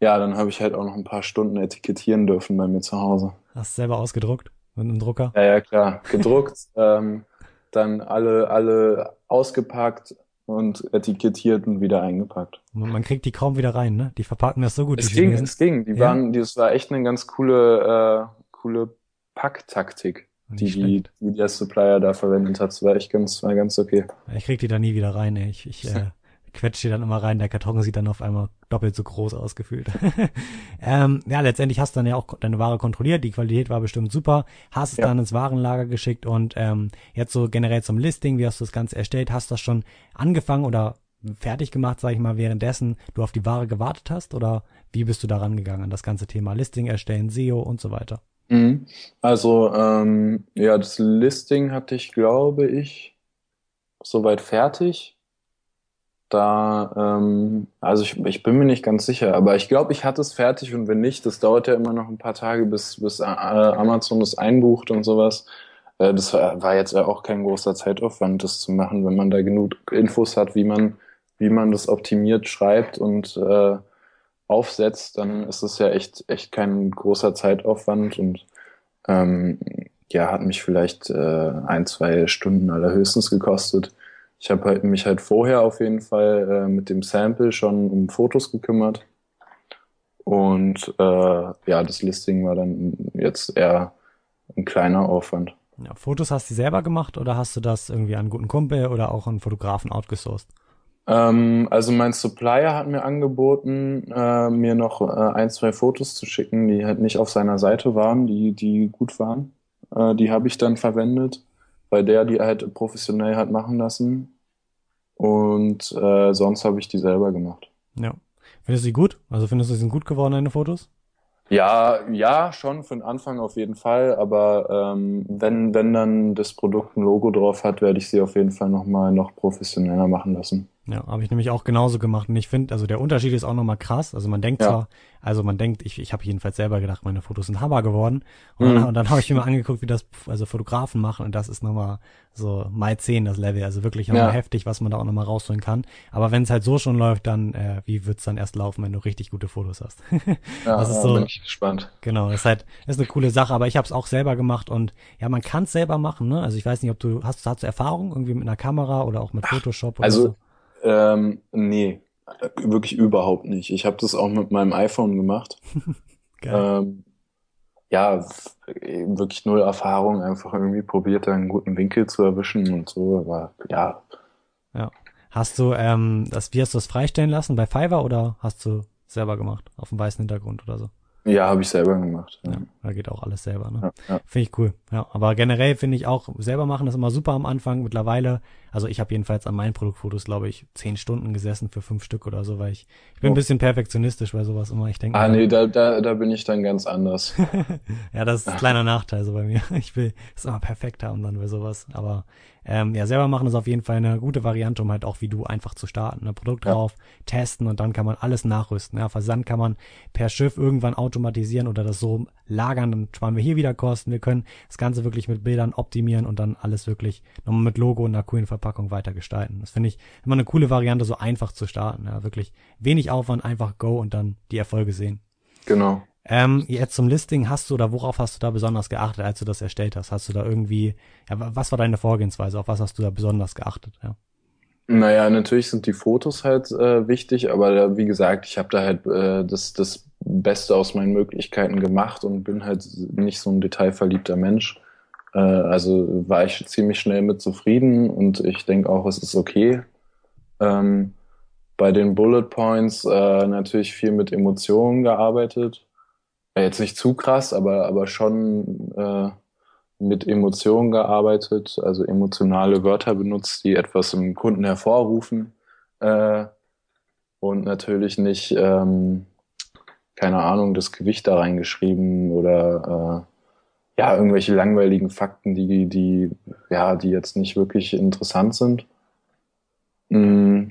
ja, dann habe ich halt auch noch ein paar Stunden etikettieren dürfen bei mir zu Hause. Hast du selber ausgedruckt mit einem Drucker? Ja, ja, klar. Gedruckt, ähm, dann alle, alle ausgepackt und etikettiert und wieder eingepackt. Man kriegt die kaum wieder rein, ne? Die verpacken das so gut. Es ging, es ging. Die ja. waren, das war echt eine ganz coole, äh, coole Packtaktik, die, die, die der Supplier da verwendet hat. Das war echt ganz, war ganz okay. Ich krieg die da nie wieder rein, ey. Ich, ich äh, quetscht die dann immer rein. Der Karton sieht dann auf einmal doppelt so groß ausgefühlt. ähm, ja, letztendlich hast du dann ja auch deine Ware kontrolliert. Die Qualität war bestimmt super. Hast es ja. dann ins Warenlager geschickt und ähm, jetzt so generell zum Listing. Wie hast du das Ganze erstellt? Hast du das schon angefangen oder fertig gemacht, sag ich mal, währenddessen du auf die Ware gewartet hast? Oder wie bist du da rangegangen an das ganze Thema Listing erstellen, SEO und so weiter? Mhm. Also, ähm, ja, das Listing hatte ich, glaube ich, soweit fertig da, ähm, also ich, ich bin mir nicht ganz sicher, aber ich glaube, ich hatte es fertig und wenn nicht, das dauert ja immer noch ein paar Tage, bis, bis äh, Amazon das einbucht und sowas. Äh, das war, war jetzt ja auch kein großer Zeitaufwand, das zu machen, wenn man da genug Infos hat, wie man, wie man das optimiert schreibt und äh, aufsetzt, dann ist es ja echt, echt kein großer Zeitaufwand und ähm, ja, hat mich vielleicht äh, ein, zwei Stunden allerhöchstens gekostet. Ich habe halt, mich halt vorher auf jeden Fall äh, mit dem Sample schon um Fotos gekümmert. Und äh, ja, das Listing war dann jetzt eher ein kleiner Aufwand. Ja, Fotos hast du selber gemacht oder hast du das irgendwie an einen guten Kumpel oder auch einen Fotografen outgesourced? Ähm, also mein Supplier hat mir angeboten, äh, mir noch äh, ein, zwei Fotos zu schicken, die halt nicht auf seiner Seite waren, die, die gut waren. Äh, die habe ich dann verwendet weil der die halt professionell hat machen lassen. Und äh, sonst habe ich die selber gemacht. Ja. Findest du sie gut? Also findest du, sie sind gut geworden, deine Fotos? Ja, ja, schon für den Anfang auf jeden Fall, aber ähm, wenn, wenn dann das Produkt ein Logo drauf hat, werde ich sie auf jeden Fall nochmal noch professioneller machen lassen. Ja, habe ich nämlich auch genauso gemacht. Und ich finde, also der Unterschied ist auch nochmal krass. Also man denkt ja. zwar, also man denkt, ich, ich habe jedenfalls selber gedacht, meine Fotos sind Hammer geworden. Und, mhm. dann, und dann habe ich mir mal angeguckt, wie das also Fotografen machen. Und das ist nochmal so Mai 10 das Level. Also wirklich nochmal ja. heftig, was man da auch nochmal rausholen kann. Aber wenn es halt so schon läuft, dann äh, wie wird's dann erst laufen, wenn du richtig gute Fotos hast? ja, das ist so, bin ich gespannt. Genau, ist halt ist eine coole Sache. Aber ich habe es auch selber gemacht und ja, man kann es selber machen. Ne? Also ich weiß nicht, ob du hast, hast du Erfahrung irgendwie mit einer Kamera oder auch mit Photoshop? Oder also so? Ähm, nee, wirklich überhaupt nicht. Ich habe das auch mit meinem iPhone gemacht. ähm, ja, wirklich null Erfahrung, einfach irgendwie probiert, einen guten Winkel zu erwischen und so, aber ja. Ja. Hast du ähm, das, wie hast du das freistellen lassen bei Fiverr oder hast du selber gemacht auf dem weißen Hintergrund oder so? Ja, habe ich selber gemacht. Ja. ja. da geht auch alles selber. Ne? Ja, ja. Finde ich cool. Ja, aber generell finde ich auch selber machen das immer super am Anfang. Mittlerweile, also ich habe jedenfalls an meinen Produktfotos, glaube ich, zehn Stunden gesessen für fünf Stück oder so, weil ich ich bin oh. ein bisschen perfektionistisch bei sowas immer. Ich denke. Ah nee, da, da da bin ich dann ganz anders. ja, das ist ein kleiner Nachteil so bei mir. Ich will es immer perfekt haben dann bei sowas. Aber ähm, ja, selber machen ist auf jeden Fall eine gute Variante, um halt auch wie du einfach zu starten. Ein Produkt ja. drauf, testen und dann kann man alles nachrüsten. Ja, Versand kann man per Schiff irgendwann automatisieren oder das so lagern, dann sparen wir hier wieder Kosten. Wir können das Ganze wirklich mit Bildern optimieren und dann alles wirklich nochmal mit Logo und einer coolen Verpackung weiter gestalten. Das finde ich immer eine coole Variante, so einfach zu starten. Ja, wirklich wenig Aufwand, einfach go und dann die Erfolge sehen. Genau. Ähm, jetzt zum Listing hast du oder worauf hast du da besonders geachtet, als du das erstellt hast? Hast du da irgendwie, ja, was war deine Vorgehensweise? Auf was hast du da besonders geachtet? Ja. Naja, natürlich sind die Fotos halt äh, wichtig, aber wie gesagt, ich habe da halt äh, das, das Beste aus meinen Möglichkeiten gemacht und bin halt nicht so ein detailverliebter Mensch. Äh, also war ich ziemlich schnell mit zufrieden und ich denke auch, es ist okay. Ähm, bei den Bullet Points äh, natürlich viel mit Emotionen gearbeitet. Äh, jetzt nicht zu krass, aber, aber schon äh, mit Emotionen gearbeitet, also emotionale Wörter benutzt, die etwas im Kunden hervorrufen. Äh, und natürlich nicht, ähm, keine Ahnung, das Gewicht da reingeschrieben oder äh, ja, irgendwelche langweiligen Fakten, die, die, ja, die jetzt nicht wirklich interessant sind. Mm.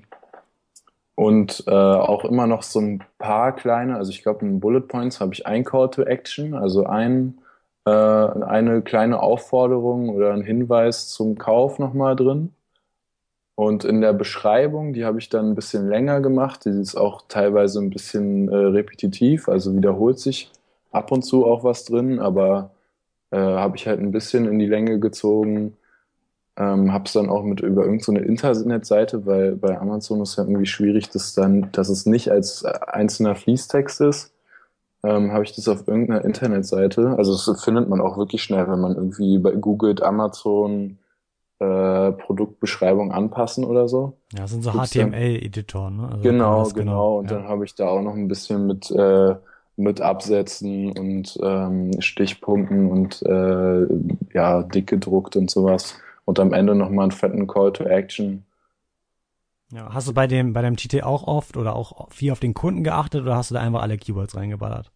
Und äh, auch immer noch so ein paar kleine, also ich glaube in Bullet Points habe ich ein Call to Action, also ein, äh, eine kleine Aufforderung oder ein Hinweis zum Kauf nochmal drin. Und in der Beschreibung, die habe ich dann ein bisschen länger gemacht, die ist auch teilweise ein bisschen äh, repetitiv, also wiederholt sich ab und zu auch was drin, aber äh, habe ich halt ein bisschen in die Länge gezogen ähm, habe es dann auch mit über irgendeine so Internetseite, weil bei Amazon ist ja irgendwie schwierig, dass dann, dass es nicht als einzelner Fließtext ist. Ähm, habe ich das auf irgendeiner Internetseite. Also das findet man auch wirklich schnell, wenn man irgendwie bei googelt Amazon äh, Produktbeschreibung anpassen oder so. Ja, das sind so HTML-Editoren, ne? Also genau, genau, genau. Und ja. dann habe ich da auch noch ein bisschen mit äh, mit Absätzen und ähm, Stichpunkten und äh, ja dick gedruckt und sowas und am Ende nochmal einen fetten Call to Action. Ja, hast du bei dem, bei dem Titel auch oft oder auch viel auf den Kunden geachtet oder hast du da einfach alle Keywords reingeballert?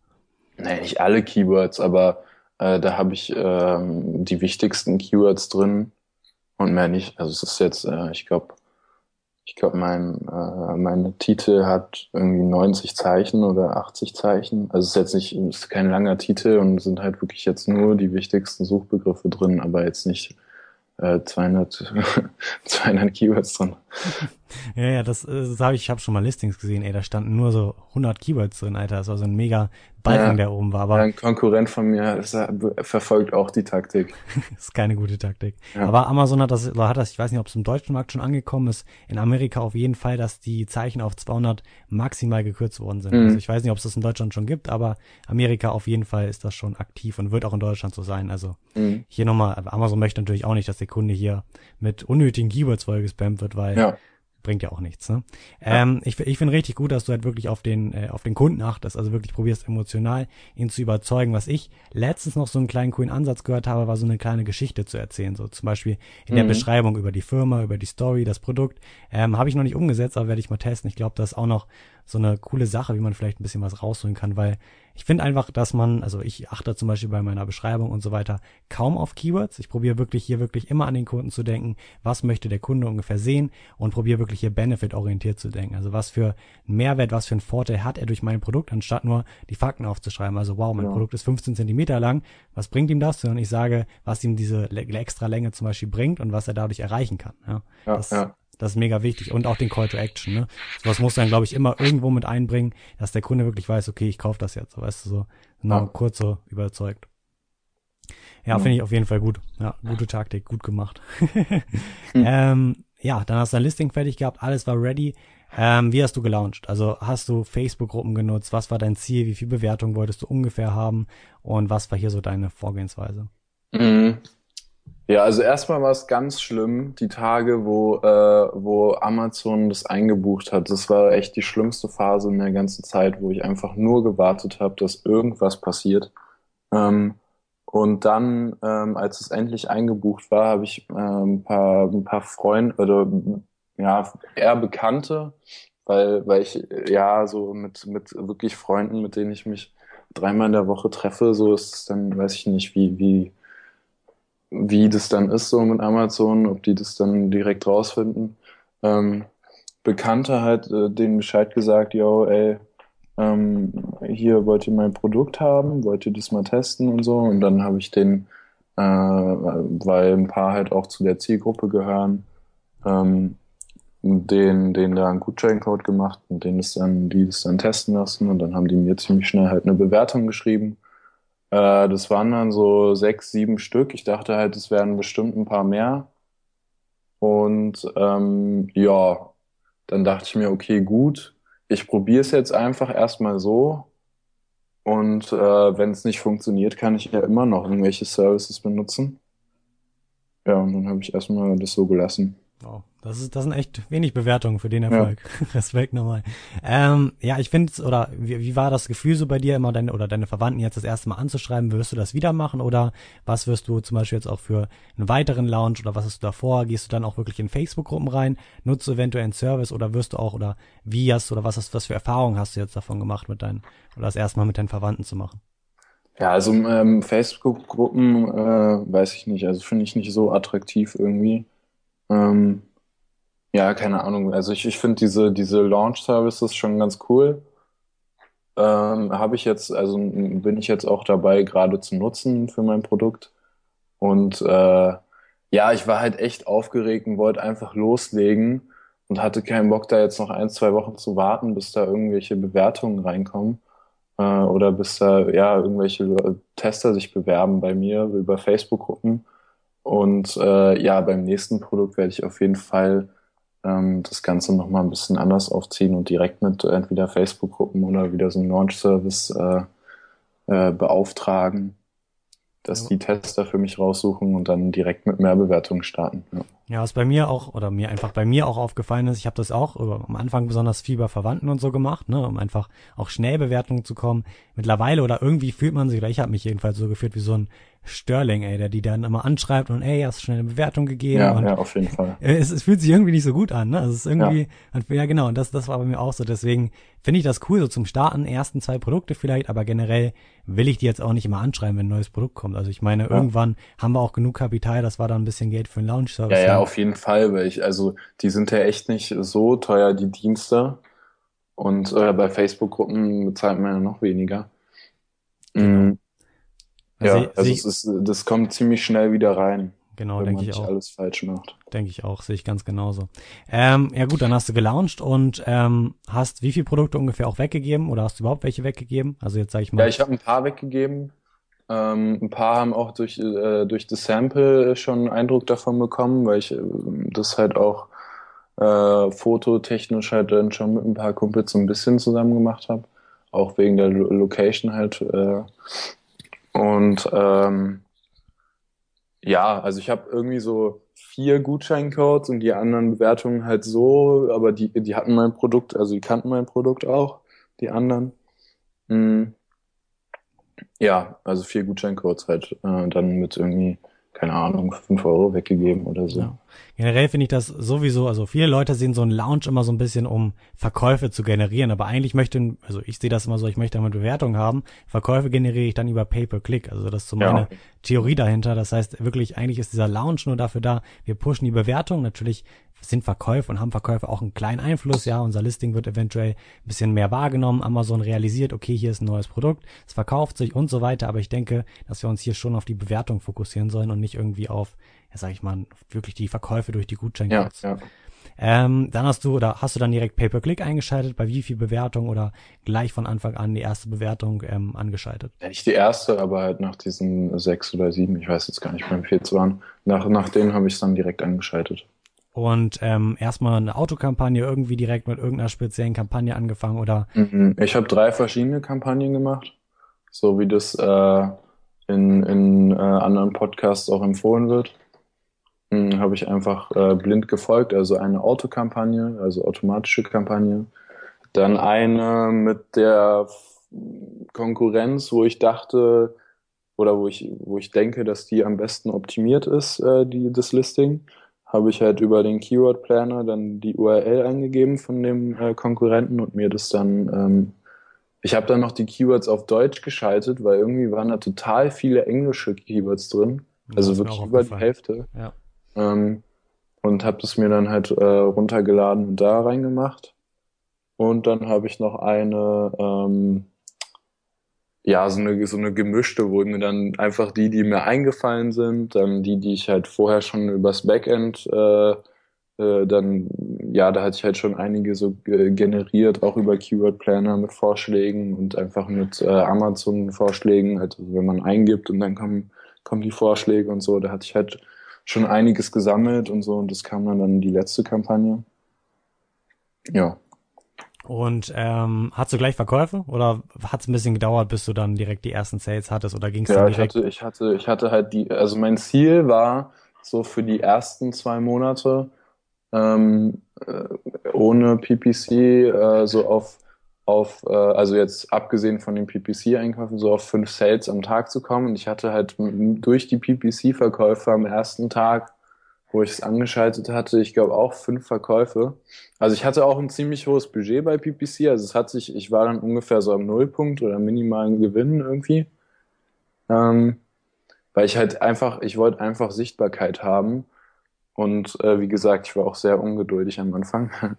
Nee, nicht alle Keywords, aber äh, da habe ich ähm, die wichtigsten Keywords drin und mehr nicht. Also es ist jetzt, äh, ich glaube, ich glaube, mein, äh, mein Titel hat irgendwie 90 Zeichen oder 80 Zeichen. Also es ist jetzt nicht, es ist kein langer Titel und sind halt wirklich jetzt nur die wichtigsten Suchbegriffe drin, aber jetzt nicht 200, äh, 200 Keywords drin. Ja, ja, das, das habe ich, ich habe schon mal Listings gesehen, ey, da standen nur so 100 Keywords drin, Alter. Das war so ein mega Balken, ja, der oben war. Aber ein Konkurrent von mir ist, verfolgt auch die Taktik. ist keine gute Taktik. Ja. Aber Amazon hat das, hat das, ich weiß nicht, ob es im deutschen Markt schon angekommen ist, in Amerika auf jeden Fall, dass die Zeichen auf 200 maximal gekürzt worden sind. Mhm. Also ich weiß nicht, ob es das in Deutschland schon gibt, aber Amerika auf jeden Fall ist das schon aktiv und wird auch in Deutschland so sein. Also mhm. hier nochmal, Amazon möchte natürlich auch nicht, dass der Kunde hier mit unnötigen Keywords voll gespammt wird, weil ja bringt ja auch nichts. Ne? Ja. Ähm, ich ich finde richtig gut, dass du halt wirklich auf den äh, auf den Kunden achtest, also wirklich probierst emotional ihn zu überzeugen. Was ich letztens noch so einen kleinen coolen Ansatz gehört habe, war so eine kleine Geschichte zu erzählen. So zum Beispiel in mhm. der Beschreibung über die Firma, über die Story, das Produkt. Ähm, habe ich noch nicht umgesetzt, aber werde ich mal testen. Ich glaube, das ist auch noch so eine coole Sache, wie man vielleicht ein bisschen was rausholen kann, weil ich finde einfach, dass man, also ich achte zum Beispiel bei meiner Beschreibung und so weiter kaum auf Keywords. Ich probiere wirklich hier wirklich immer an den Kunden zu denken, was möchte der Kunde ungefähr sehen und probiere wirklich hier Benefit-orientiert zu denken. Also was für einen Mehrwert, was für einen Vorteil hat er durch mein Produkt, anstatt nur die Fakten aufzuschreiben. Also wow, mein ja. Produkt ist 15 Zentimeter lang, was bringt ihm das? Sondern ich sage, was ihm diese extra Länge zum Beispiel bringt und was er dadurch erreichen kann. Ja, ja, das, ja. Das ist mega wichtig. Und auch den Call to Action. Ne? Sowas muss dann, glaube ich, immer irgendwo mit einbringen, dass der Kunde wirklich weiß, okay, ich kaufe das jetzt. Weißt du, so genau, ja. kurz so überzeugt. Ja, mhm. finde ich auf jeden Fall gut. Ja, gute Taktik, gut gemacht. mhm. ähm, ja, dann hast du dein Listing fertig gehabt, alles war ready. Ähm, wie hast du gelauncht? Also hast du Facebook-Gruppen genutzt? Was war dein Ziel? Wie viel Bewertung wolltest du ungefähr haben? Und was war hier so deine Vorgehensweise? Mhm. Ja, also erstmal war es ganz schlimm, die Tage, wo, äh, wo Amazon das eingebucht hat. Das war echt die schlimmste Phase in der ganzen Zeit, wo ich einfach nur gewartet habe, dass irgendwas passiert. Ähm, und dann, ähm, als es endlich eingebucht war, habe ich äh, ein paar, ein paar Freunde oder ja, eher Bekannte, weil, weil ich ja so mit, mit wirklich Freunden, mit denen ich mich dreimal in der Woche treffe, so ist es dann, weiß ich nicht, wie, wie wie das dann ist so mit Amazon, ob die das dann direkt rausfinden. Ähm, Bekannte halt äh, denen Bescheid gesagt, yo, ey, ähm, hier wollt ihr mein Produkt haben, wollt ihr das mal testen und so. Und dann habe ich den, äh, weil ein paar halt auch zu der Zielgruppe gehören, ähm, den, den da einen Gutscheincode gemacht und den ist dann, die das dann testen lassen und dann haben die mir ziemlich schnell halt eine Bewertung geschrieben äh, das waren dann so sechs, sieben Stück. Ich dachte halt, es wären bestimmt ein paar mehr. Und ähm, ja, dann dachte ich mir, okay, gut, ich probiere es jetzt einfach erstmal so. Und äh, wenn es nicht funktioniert, kann ich ja immer noch irgendwelche Services benutzen. Ja, und dann habe ich erstmal das so gelassen. Wow. Das, ist, das sind echt wenig Bewertungen für den Erfolg. Ja. Respekt nochmal. Ähm, ja, ich finde, oder wie, wie war das Gefühl so bei dir, immer deine oder deine Verwandten jetzt das erste Mal anzuschreiben? Wirst du das wieder machen oder was wirst du zum Beispiel jetzt auch für einen weiteren Lounge oder was hast du davor? Gehst du dann auch wirklich in Facebook-Gruppen rein? Nutzt du eventuell einen Service oder wirst du auch oder wie hast du oder was hast was für Erfahrungen hast du jetzt davon gemacht mit deinen oder das erstmal mit deinen Verwandten zu machen? Ja, also ähm, Facebook-Gruppen äh, weiß ich nicht, also finde ich nicht so attraktiv irgendwie. Ähm, ja, keine Ahnung. Also ich, ich finde diese, diese Launch-Services schon ganz cool. Ähm, habe ich jetzt, also bin ich jetzt auch dabei, gerade zu nutzen für mein Produkt. Und äh, ja, ich war halt echt aufgeregt und wollte einfach loslegen und hatte keinen Bock, da jetzt noch ein, zwei Wochen zu warten, bis da irgendwelche Bewertungen reinkommen. Äh, oder bis da ja irgendwelche Tester sich bewerben bei mir über Facebook-Gruppen. Und äh, ja, beim nächsten Produkt werde ich auf jeden Fall ähm, das Ganze nochmal ein bisschen anders aufziehen und direkt mit entweder Facebook-Gruppen oder wieder so einem Launch-Service äh, äh, beauftragen, dass ja. die Tester für mich raussuchen und dann direkt mit mehr Bewertungen starten. Ja. Ja, was bei mir auch, oder mir einfach bei mir auch aufgefallen ist, ich habe das auch über, am Anfang besonders viel bei Verwandten und so gemacht, ne, um einfach auch schnell Bewertungen zu kommen. Mittlerweile oder irgendwie fühlt man sich, oder ich habe mich jedenfalls so gefühlt wie so ein Sterling, ey, der die dann immer anschreibt und ey, hast schnell eine Bewertung gegeben. Ja, ja, auf jeden Fall. Es, es fühlt sich irgendwie nicht so gut an, ne? Also es ist irgendwie, ja, ja genau, und das, das war bei mir auch so. Deswegen finde ich das cool, so zum Starten, ersten zwei Produkte vielleicht, aber generell will ich die jetzt auch nicht immer anschreiben, wenn ein neues Produkt kommt. Also ich meine, ja. irgendwann haben wir auch genug Kapital, das war dann ein bisschen Geld für einen Launch-Service. Ja, ja, auf jeden Fall, weil ich, also die sind ja echt nicht so teuer, die Dienste. Und äh, bei Facebook-Gruppen bezahlt man ja noch weniger. Genau. Mhm. Ja, also, also es ist, das kommt ziemlich schnell wieder rein. Genau, denke ich auch. alles falsch macht. Denke ich auch, sehe ich ganz genauso. Ähm, ja gut, dann hast du gelauncht und ähm, hast wie viele Produkte ungefähr auch weggegeben oder hast du überhaupt welche weggegeben? Also jetzt sage ich mal. Ja, ich habe ein paar weggegeben. Ähm, ein paar haben auch durch, äh, durch das Sample schon einen Eindruck davon bekommen, weil ich äh, das halt auch äh, fototechnisch halt dann schon mit ein paar Kumpels so ein bisschen zusammen gemacht habe. Auch wegen der Location halt. Äh, und ähm, ja, also ich habe irgendwie so vier Gutscheincodes und die anderen Bewertungen halt so, aber die, die hatten mein Produkt, also die kannten mein Produkt auch, die anderen. Mhm. Ja, also vier Gutscheincodes halt äh, dann mit irgendwie keine Ahnung, fünf Euro weggegeben oder so. Ja. Generell finde ich das sowieso, also viele Leute sehen so einen Lounge immer so ein bisschen, um Verkäufe zu generieren, aber eigentlich möchte, also ich sehe das immer so, ich möchte damit Bewertung haben. Verkäufe generiere ich dann über Pay-per-Click, also das ist so meine ja. Theorie dahinter. Das heißt wirklich, eigentlich ist dieser Lounge nur dafür da, wir pushen die Bewertung. Natürlich sind Verkäufe und haben Verkäufe auch einen kleinen Einfluss. Ja, unser Listing wird eventuell ein bisschen mehr wahrgenommen. Amazon realisiert, okay, hier ist ein neues Produkt, es verkauft sich und so weiter. Aber ich denke, dass wir uns hier schon auf die Bewertung fokussieren sollen und nicht irgendwie auf, ja, sag ich mal, wirklich die Verkäufe durch die Gutscheincodes. Ja, ja. Ähm, dann hast du oder hast du dann direkt Pay-per-Click eingeschaltet, bei wie viel Bewertung oder gleich von Anfang an die erste Bewertung ähm, angeschaltet? Ja, nicht die erste, aber halt nach diesen sechs oder sieben, ich weiß jetzt gar nicht wie viel es waren. Nach, nach denen habe ich es dann direkt angeschaltet. Und ähm, erstmal eine Autokampagne irgendwie direkt mit irgendeiner speziellen Kampagne angefangen oder? Mhm. Ich habe drei verschiedene Kampagnen gemacht, so wie das äh, in, in äh, anderen Podcasts auch empfohlen wird. Mhm, habe ich einfach äh, blind gefolgt, also eine Autokampagne, also automatische Kampagne. Dann eine mit der Konkurrenz, wo ich dachte oder wo ich, wo ich denke, dass die am besten optimiert ist, äh, die, das Listing habe ich halt über den Keyword Planner dann die URL eingegeben von dem äh, Konkurrenten und mir das dann, ähm, ich habe dann noch die Keywords auf Deutsch geschaltet, weil irgendwie waren da total viele englische Keywords drin, also wirklich über die Hälfte. Ja. Ähm, und habe das mir dann halt äh, runtergeladen und da reingemacht. Und dann habe ich noch eine ähm, ja, so eine, so eine gemischte, wo mir dann einfach die, die mir eingefallen sind, dann die, die ich halt vorher schon übers Backend, äh, äh, dann, ja, da hatte ich halt schon einige so generiert, auch über Keyword Planner mit Vorschlägen und einfach mit äh, Amazon Vorschlägen, also wenn man eingibt und dann kommen, kommen die Vorschläge und so, da hatte ich halt schon einiges gesammelt und so und das kam dann in die letzte Kampagne. Ja. Und ähm, hast du gleich Verkäufe oder hat es ein bisschen gedauert, bis du dann direkt die ersten Sales hattest oder ging es Ja, dann ich direkt? hatte, ich hatte, ich hatte halt die, also mein Ziel war so für die ersten zwei Monate ähm, äh, ohne PPC äh, so auf, auf äh, also jetzt abgesehen von den PPC-Einkäufen, so auf fünf Sales am Tag zu kommen. Und ich hatte halt durch die PPC-Verkäufe am ersten Tag, wo ich es angeschaltet hatte, ich glaube auch fünf Verkäufe. Also ich hatte auch ein ziemlich hohes Budget bei PPC. Also es hat sich, ich war dann ungefähr so am Nullpunkt oder minimalen Gewinn irgendwie. Ähm, weil ich halt einfach, ich wollte einfach Sichtbarkeit haben. Und äh, wie gesagt, ich war auch sehr ungeduldig am Anfang.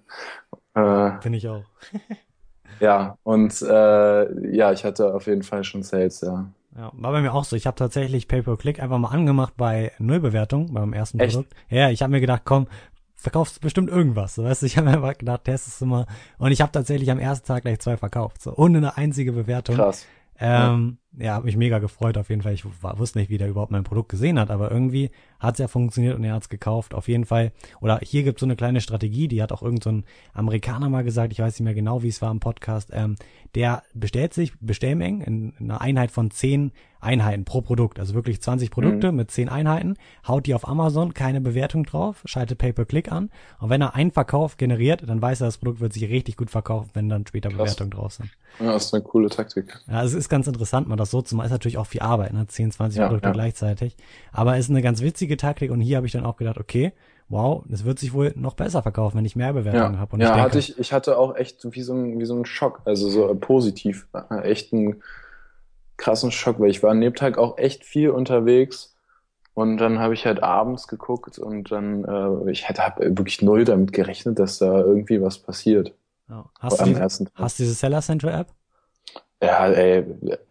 äh, Bin ich auch. ja, und äh, ja, ich hatte auf jeden Fall schon Sales, ja. Ja, war bei mir auch so. Ich habe tatsächlich Pay-per-Click einfach mal angemacht bei Nullbewertung beim ersten Echt? Produkt. Ja, ich habe mir gedacht, komm, verkaufst du bestimmt irgendwas. So, weißt du, ich habe mir einfach gedacht, testest du mal. Und ich habe tatsächlich am ersten Tag gleich zwei verkauft. So, ohne eine einzige Bewertung. Krass. Ähm, ja, habe mich mega gefreut auf jeden Fall. Ich wusste nicht, wie der überhaupt mein Produkt gesehen hat, aber irgendwie hat's ja funktioniert und er hat's gekauft. Auf jeden Fall. Oder hier gibt's so eine kleine Strategie, die hat auch irgend so ein Amerikaner mal gesagt, ich weiß nicht mehr genau, wie es war im Podcast. Ähm, der bestellt sich Bestellmengen in, in einer Einheit von zehn Einheiten pro Produkt, also wirklich 20 Produkte mit zehn Einheiten, haut die auf Amazon, keine Bewertung drauf, schaltet Pay-per-Click an und wenn er einen Verkauf generiert, dann weiß er, das Produkt wird sich richtig gut verkaufen, wenn dann später Bewertungen drauf sind. Ja, das ist eine coole Taktik. Ja, es ist ganz interessant, mal das so zu machen. Ist natürlich auch viel Arbeit, ne? 10, 20 Ja, Produkte ja. gleichzeitig. Aber ist eine ganz witzige Taktik und hier habe ich dann auch gedacht, okay, wow, das wird sich wohl noch besser verkaufen, wenn ich mehr Bewertungen Ja, habe. Und ja ich denke, hatte ich, ich hatte auch echt wie so ein, wie so ein Schock, also so positiv, äh, echt einen krassen Schock, weil ich war an dem Tag auch echt viel unterwegs und dann habe ich halt abends geguckt und dann, äh, ich hätte hab wirklich null damit gerechnet, dass da irgendwie was passiert ja. hast, du Tag. hast du diese Seller Central App? Ja, ey,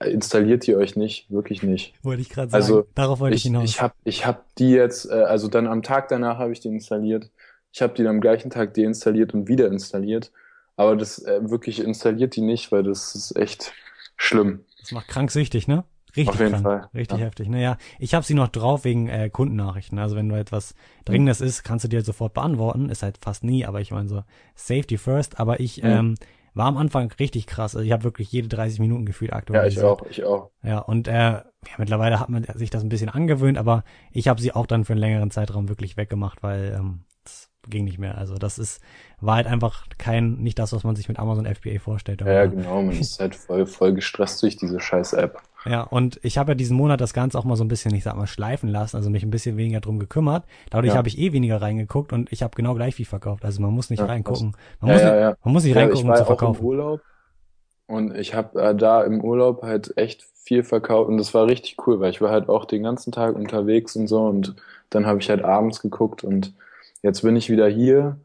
installiert die euch nicht, wirklich nicht. Wollte ich gerade sagen. Also, Darauf wollte ich, Ich, hinaus. ich habe ich hab die jetzt, äh, also dann am Tag danach habe ich die installiert. Ich habe die dann am gleichen Tag deinstalliert und wieder installiert. Aber das äh, wirklich installiert die nicht, weil das ist echt schlimm. das macht krank süchtig, ne? Richtig Auf jeden krank. Fall, Richtig ja. heftig. Naja, ich habe sie noch drauf wegen äh, Kundennachrichten. Also wenn du etwas Dringendes ist, kannst du dir halt sofort beantworten. Ist halt fast nie, aber ich meine so Safety first. Aber ich Mhm. ähm, war am Anfang richtig krass. Also ich habe wirklich jede 30 Minuten gefühlt Ja, aktualisiert. ich auch, ich auch. Ja, und äh, ja, mittlerweile hat man sich das ein bisschen angewöhnt, aber ich habe sie auch dann für einen längeren Zeitraum wirklich weggemacht, weil ähm, ging nicht mehr. Also das ist, war halt einfach kein, nicht das, was man sich mit Amazon FBA vorstellt. Ja, genau. Man ist halt voll, voll gestresst durch diese scheiß App. Ja, und ich habe ja diesen Monat das Ganze auch mal so ein bisschen, ich sag mal, schleifen lassen, also mich ein bisschen weniger drum gekümmert. Dadurch Ja. habe ich eh weniger reingeguckt und ich habe genau gleich viel verkauft. Also man muss nicht Ja, reingucken. Man, Ja, muss ja, nicht, man muss nicht reingucken, ich um zu auch im verkaufen. Urlaub und ich habe äh, da im Urlaub halt echt viel verkauft und das war richtig cool, weil ich war halt auch den ganzen Tag unterwegs und so und dann habe ich halt abends geguckt und jetzt bin ich wieder hier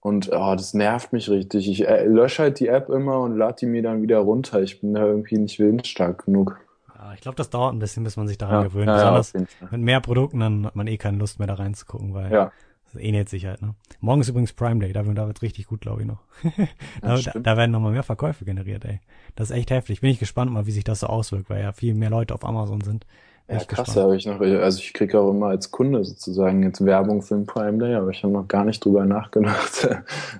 und oh, das nervt mich richtig. Ich äh, lösche halt die App immer und lade die mir dann wieder runter. Ich bin da irgendwie nicht willensstark genug. Ja, ich glaube, das dauert ein bisschen, bis man sich daran Ja, gewöhnt. ja, Besonders mit mehr Produkten, dann hat man eh keine Lust mehr da reinzugucken, weil Ja, das ähnelt sich halt. Ne? Morgen ist übrigens Prime Day, da, da wird's richtig gut, glaube ich noch. da, da, da werden nochmal mehr Verkäufe generiert, ey. Das ist echt heftig. Bin ich gespannt mal, wie sich das so auswirkt, weil ja viel mehr Leute auf Amazon sind. Ja krass, habe ich noch, also ich kriege auch immer als Kunde sozusagen jetzt Werbung für den Prime Day, aber ich habe noch gar nicht drüber nachgedacht.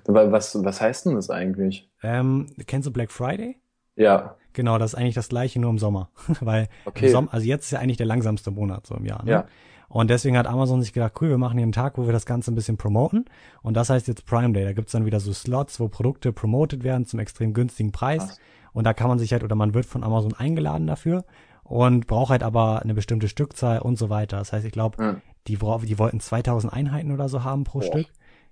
Was, was heißt denn das eigentlich? Ähm, kennst du Black Friday? Ja, Genau, das ist eigentlich das gleiche nur im Sommer. Weil Okay. im Sommer, also jetzt ist ja eigentlich der langsamste Monat so im Jahr. Ne? Ja. Und deswegen hat Amazon sich gedacht, cool, wir machen hier einen Tag, wo wir das Ganze ein bisschen promoten. Und das heißt jetzt Prime Day. Da gibt's dann wieder so Slots, wo Produkte promotet werden zum extrem günstigen Preis. Krass. Und da kann man sich halt, oder man wird von Amazon eingeladen dafür und braucht halt aber eine bestimmte Stückzahl und so weiter. Das heißt, ich glaube, Ja. die, bra- die wollten 2000 Einheiten oder so haben pro Boah. Stück.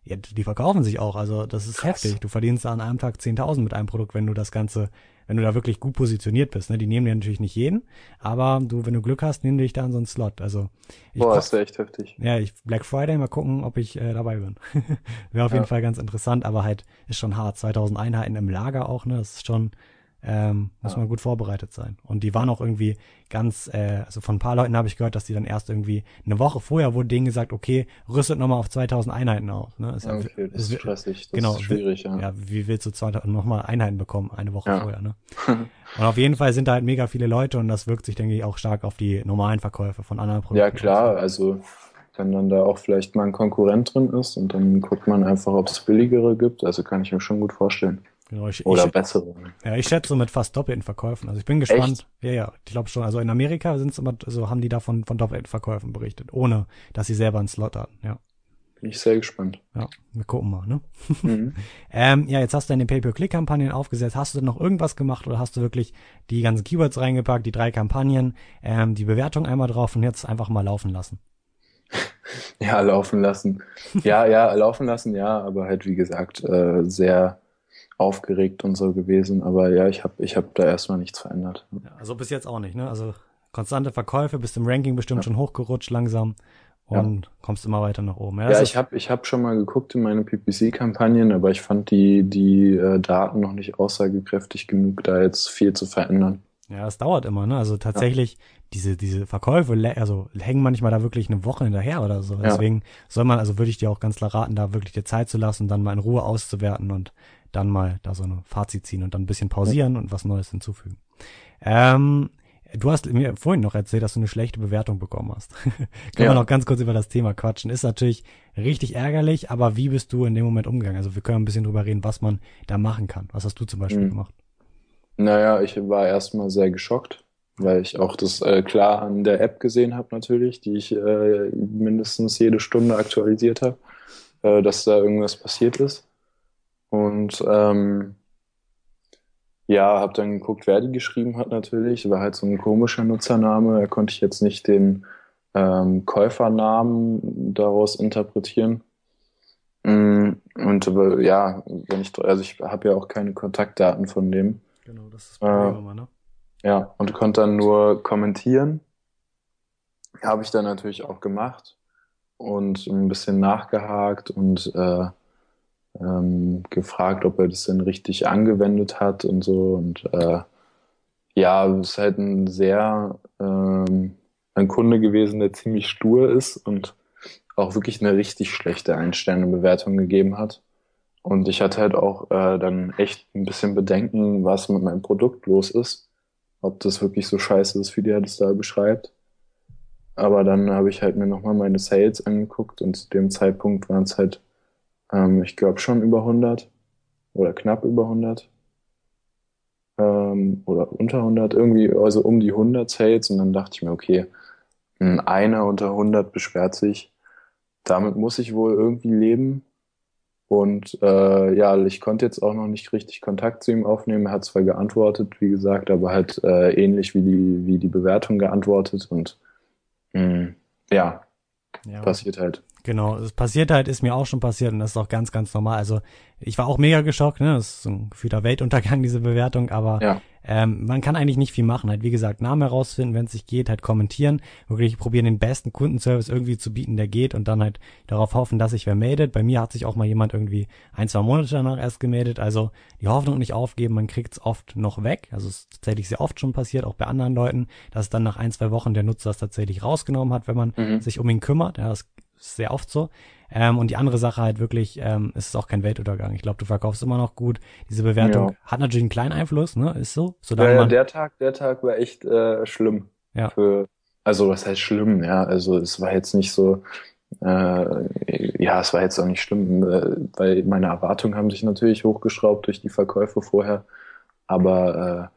Ja, die verkaufen sich auch. Also das ist Krass. heftig. Du verdienst da an einem Tag 10.000 mit einem Produkt, wenn du das Ganze, wenn du da wirklich gut positioniert bist. Ne? Die nehmen dir natürlich nicht jeden, aber du, wenn du Glück hast, nehmen die dich da in so einen Slot. Also ich boah, ist ja echt heftig. ja, ich Black Friday mal gucken, ob ich äh, dabei bin. Wäre auf Ja. jeden Fall ganz interessant, aber halt ist schon hart. 2000 Einheiten im Lager auch, ne? Das ist schon ähm, muss Ja. man gut vorbereitet sein. Und die waren auch irgendwie ganz, äh, also von ein paar Leuten habe ich gehört, dass die dann erst irgendwie eine Woche vorher wurde denen gesagt, okay, rüstet nochmal auf 2000 Einheiten auf. Ne? Ist ja- Okay, das ist ist- stressig, das genau, ist schwierig, ja. ja, wie willst du 2000 nochmal Einheiten bekommen, eine Woche Ja. vorher, ne? Und auf jeden Fall sind da halt mega viele Leute und das wirkt sich, denke ich, auch stark auf die normalen Verkäufe von anderen Produkten. Ja, klar, also wenn dann da auch vielleicht mal ein Konkurrent drin ist und dann guckt man einfach, ob es billigere gibt, also kann ich mir schon gut vorstellen. Genau, ich, oder ich, bessere. Ja, ich schätze mit fast doppelten Verkäufen. Also ich bin gespannt. Echt? Ja, ja, ich glaube schon. Also in Amerika sind es immer, so haben die davon von doppelten Verkäufen berichtet, ohne dass sie selber einen Slot hatten, ja. Bin ich sehr gespannt. Ja, wir gucken mal, ne? Mhm. ähm, ja, jetzt hast du deine Pay-Per-Click-Kampagnen aufgesetzt. Hast du noch irgendwas gemacht oder hast du wirklich die ganzen Keywords reingepackt, die drei Kampagnen, ähm, die Bewertung einmal drauf und jetzt einfach mal laufen lassen? Ja, laufen lassen. Ja, ja, laufen lassen, ja, aber halt wie gesagt, äh, sehr aufgeregt und so gewesen. Aber ja, ich habe ich hab da erstmal nichts verändert. Ja, also bis jetzt auch nicht, ne? Also konstante Verkäufe, bist im Ranking bestimmt ja. schon hochgerutscht langsam und ja. kommst immer weiter nach oben. Ja, ja ich habe ich hab schon mal geguckt in meine PPC-Kampagnen, aber ich fand die, die äh, Daten noch nicht aussagekräftig genug, da jetzt viel zu verändern. Ja, es dauert immer, ne? Also tatsächlich, ja. diese, diese Verkäufe, also hängen manchmal da wirklich eine Woche hinterher oder so. Deswegen soll man, also würde ich dir auch ganz klar raten, da wirklich dir Zeit zu lassen, dann mal in Ruhe auszuwerten und dann mal da so eine Fazit ziehen und dann ein bisschen pausieren ja. und was Neues hinzufügen. Ähm, du hast mir vorhin noch erzählt, dass du eine schlechte Bewertung bekommen hast. Können ja. wir noch ganz kurz über das Thema quatschen. Ist natürlich richtig ärgerlich, aber wie bist du in dem Moment umgegangen? Also wir können ein bisschen drüber reden, was man da machen kann. Was hast du zum Beispiel mhm. gemacht? Naja, ich war erstmal sehr geschockt, weil ich auch das äh, klar an der App gesehen habe natürlich, die ich äh, mindestens jede Stunde aktualisiert habe, äh, dass da irgendwas passiert ist. Und ähm, ja, habe dann geguckt, wer die geschrieben hat natürlich. War halt so ein komischer Nutzername. Da konnte ich jetzt nicht den ähm, Käufernamen daraus interpretieren. Mm, und aber, ja, wenn ich, also ich habe ja auch keine Kontaktdaten von dem. Genau, das ist das Problem äh, immer, ne? Ja, und konnte dann nur kommentieren. Habe ich dann natürlich auch gemacht und ein bisschen nachgehakt und äh, ähm, gefragt, ob er das denn richtig angewendet hat und so. Und äh, ja, es ist halt ein sehr ähm, ein Kunde gewesen, der ziemlich stur ist und auch wirklich eine richtig schlechte Ein-Sterne-Bewertung gegeben hat. Und ich hatte halt auch äh, dann echt ein bisschen Bedenken, was mit meinem Produkt los ist. Ob das wirklich so scheiße ist, wie der das da beschreibt. Aber dann habe ich halt mir nochmal meine Sales angeguckt und zu dem Zeitpunkt waren es halt ähm, ich glaube schon über 100 oder knapp über 100 ähm, oder unter 100, irgendwie also um die 100 Sales und dann dachte ich mir, okay, einer unter 100 beschwert sich, damit muss ich wohl irgendwie leben. Und äh, ja, ich konnte jetzt auch noch nicht richtig Kontakt zu ihm aufnehmen. Er hat zwar geantwortet, wie gesagt, aber halt äh, ähnlich wie die, wie die Bewertung geantwortet. Und mh, ja, ja, passiert halt. Genau, es passiert halt, ist mir auch schon passiert und das ist auch ganz, ganz normal. Also ich war auch mega geschockt, ne? Das ist so ein gefühlter Weltuntergang, diese Bewertung, aber ja. ähm, man kann eigentlich nicht viel machen. Halt, wie gesagt, Namen herausfinden, wenn es sich geht, halt kommentieren, wirklich probieren, den besten Kundenservice irgendwie zu bieten, der geht und dann halt darauf hoffen, dass sich wer meldet. Bei mir hat sich auch mal jemand irgendwie ein, zwei Monate danach erst gemeldet. Also die Hoffnung nicht aufgeben, man kriegt's oft noch weg. Also es ist tatsächlich sehr oft schon passiert, auch bei anderen Leuten, dass dann nach ein, zwei Wochen der Nutzer es tatsächlich rausgenommen hat, wenn man mhm. sich um ihn kümmert. Ja, das ist sehr oft so. Ähm, und die andere Sache halt wirklich, ähm, es ist auch kein Weltuntergang. Ich glaube, du verkaufst immer noch gut. Diese Bewertung ja. hat natürlich einen kleinen Einfluss, ne? Ist so. ja, ja, der Tag, der Tag war echt äh, schlimm. Ja. Für, also was heißt schlimm, ja? Also es war jetzt nicht so, äh, ja, es war jetzt auch nicht schlimm, äh, weil meine Erwartungen haben sich natürlich hochgeschraubt durch die Verkäufe vorher. Aber äh,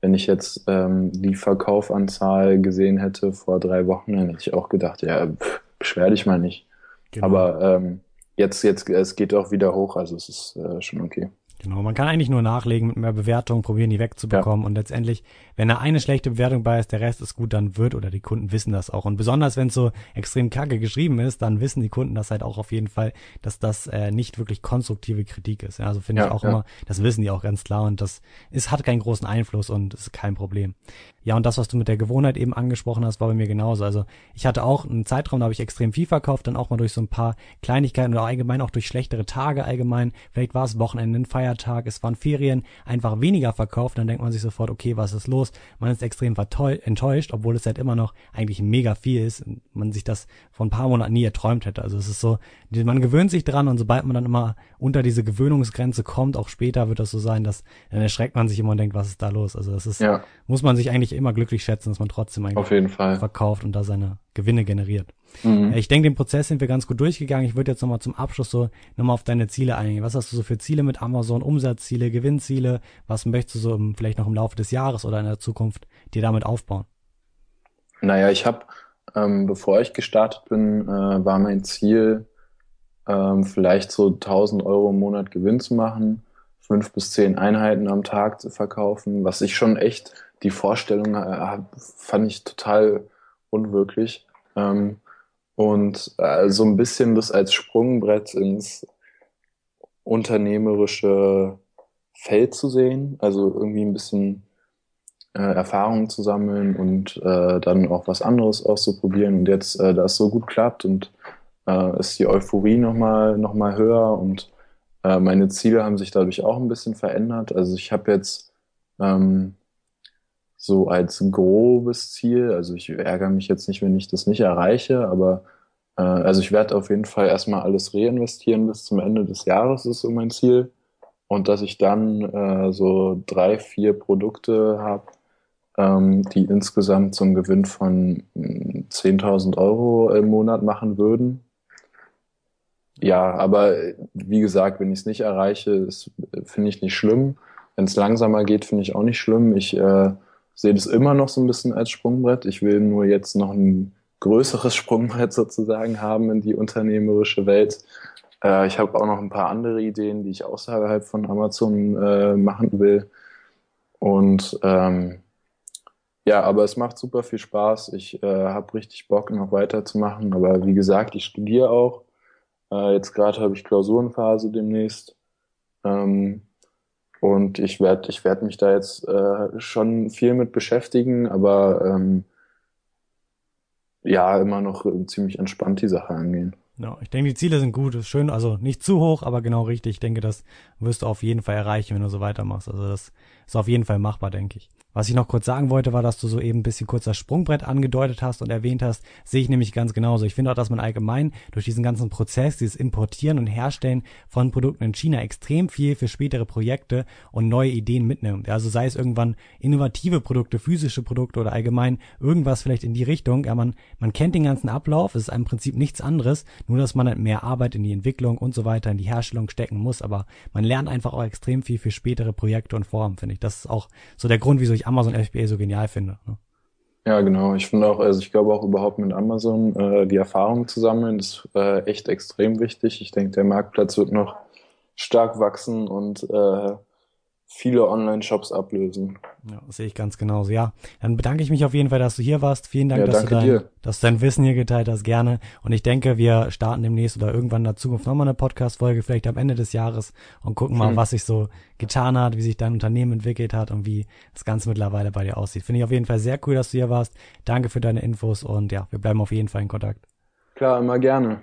wenn ich jetzt ähm, die Verkaufanzahl gesehen hätte vor drei Wochen, dann hätte ich auch gedacht, ja, pff, beschwer dich mal nicht. Genau. Aber ähm, jetzt, jetzt, es geht auch wieder hoch, also es ist äh, schon okay. Genau, man kann eigentlich nur nachlegen mit mehr Bewertung, probieren die wegzubekommen ja. und letztendlich, wenn da eine schlechte Bewertung bei ist, der Rest ist gut, dann wird oder die Kunden wissen das auch. Und besonders wenn es so extrem kacke geschrieben ist, dann wissen die Kunden das halt auch auf jeden Fall, dass das äh, nicht wirklich konstruktive Kritik ist. Ja, also finde ja, ich auch immer, das wissen die auch ganz klar und das ist, hat keinen großen Einfluss und ist kein Problem. Ja, und das, was du mit der Gewohnheit eben angesprochen hast, war bei mir genauso. Also ich hatte auch einen Zeitraum, da habe ich extrem viel verkauft, dann auch mal durch so ein paar Kleinigkeiten oder allgemein auch durch schlechtere Tage allgemein. Vielleicht war es Wochenende, ein Feiertag, es waren Ferien, einfach weniger verkauft. Dann denkt man sich sofort, okay, was ist los? Man ist extrem enttäuscht, obwohl es halt immer noch eigentlich mega viel ist man sich das vor ein paar Monaten nie erträumt hätte. Also es ist so, man gewöhnt sich dran und sobald man dann immer unter diese Gewöhnungsgrenze kommt, auch später wird das so sein, dass dann erschreckt man sich immer und denkt, was ist da los? Also das ist, ja. muss man sich eigentlich sich immer glücklich schätzen, dass man trotzdem jeden Fall. verkauft und da seine Gewinne generiert. Mhm. Äh, Ich denke, den Prozess sind wir ganz gut durchgegangen. Ich würde jetzt nochmal zum Abschluss so nochmal auf deine Ziele eingehen. Was hast du so für Ziele mit Amazon? Umsatzziele, Gewinnziele? Was möchtest du so im, vielleicht noch im Laufe des Jahres oder in der Zukunft dir damit aufbauen? Naja, ich habe, ähm, bevor ich gestartet bin, äh, war mein Ziel, ähm, vielleicht so 1000 Euro im Monat Gewinn zu machen, fünf bis zehn Einheiten am Tag zu verkaufen, was ich schon echt, die Vorstellung äh, fand ich total unwirklich. Ähm, und äh, so ein bisschen das als Sprungbrett ins unternehmerische Feld zu sehen, also irgendwie ein bisschen äh, Erfahrungen zu sammeln und äh, dann auch was anderes auszuprobieren. Und jetzt, äh, da es so gut klappt und äh, ist die Euphorie nochmal noch mal höher und äh, meine Ziele haben sich dadurch auch ein bisschen verändert. Also ich habe jetzt ähm, so als grobes Ziel, also ich ärgere mich jetzt nicht, wenn ich das nicht erreiche, aber äh, also ich werde auf jeden Fall erstmal alles reinvestieren bis zum Ende des Jahres, ist so mein Ziel. Und dass ich dann äh, so drei, vier Produkte habe, ähm, die insgesamt zum Gewinn von mh, 10.000 Euro im Monat machen würden. Ja, aber wie gesagt, wenn ich es nicht erreiche, finde ich nicht schlimm. Wenn es langsamer geht, finde ich auch nicht schlimm. Ich äh, sehe das immer noch so ein bisschen als Sprungbrett. Ich will nur jetzt noch ein größeres Sprungbrett sozusagen haben in die unternehmerische Welt. Äh, ich habe auch noch ein paar andere Ideen, die ich außerhalb von Amazon äh, machen will. Und ähm, ja, aber es macht super viel Spaß. Ich äh, habe richtig Bock, noch weiterzumachen. Aber wie gesagt, ich studiere auch. Äh, jetzt gerade habe ich Klausurenphase demnächst. Ähm, und ich werde ich werd mich da jetzt äh, schon viel mit beschäftigen, aber ähm, ja, immer noch äh, ziemlich entspannt die Sache angehen. Ja, ich denke, die Ziele sind gut, ist schön, also nicht zu hoch, aber genau richtig. Ich denke, das wirst du auf jeden Fall erreichen, wenn du so weitermachst. Also das ist auf jeden Fall machbar, denke ich. Was ich noch kurz sagen wollte, war, dass du so eben ein bisschen kurz das Sprungbrett angedeutet hast und erwähnt hast, sehe ich nämlich ganz genauso. Ich finde auch, dass man allgemein durch diesen ganzen Prozess, dieses Importieren und Herstellen von Produkten in China extrem viel für spätere Projekte und neue Ideen mitnimmt. Also sei es irgendwann innovative Produkte, physische Produkte oder allgemein irgendwas vielleicht in die Richtung. Ja, man, man kennt den ganzen Ablauf, es ist im Prinzip nichts anderes, nur dass man halt mehr Arbeit in die Entwicklung und so weiter, in die Herstellung stecken muss. Aber man lernt einfach auch extrem viel für spätere Projekte und Formen, finde ich. Das ist auch so der Grund, wieso ich Amazon FBA so genial finde. ne? Ja, genau. Ich finde auch, also ich glaube auch überhaupt mit Amazon äh, die Erfahrung zu sammeln, ist äh, echt extrem wichtig. Ich denke, der Marktplatz wird noch stark wachsen und äh, viele Online-Shops ablösen. Ja, sehe ich ganz genauso. Ja, dann bedanke ich mich auf jeden Fall, dass du hier warst. Vielen Dank, Ja, dass, du dein, dass du dein Wissen hier geteilt hast. Gerne. Und ich denke, wir starten demnächst oder irgendwann in der Zukunft nochmal eine Podcast-Folge, vielleicht am Ende des Jahres und gucken mal, Hm. was sich so getan hat, wie sich dein Unternehmen entwickelt hat und wie das Ganze mittlerweile bei dir aussieht. Finde ich auf jeden Fall sehr cool, dass du hier warst. Danke für deine Infos und ja, wir bleiben auf jeden Fall in Kontakt. Klar, immer gerne.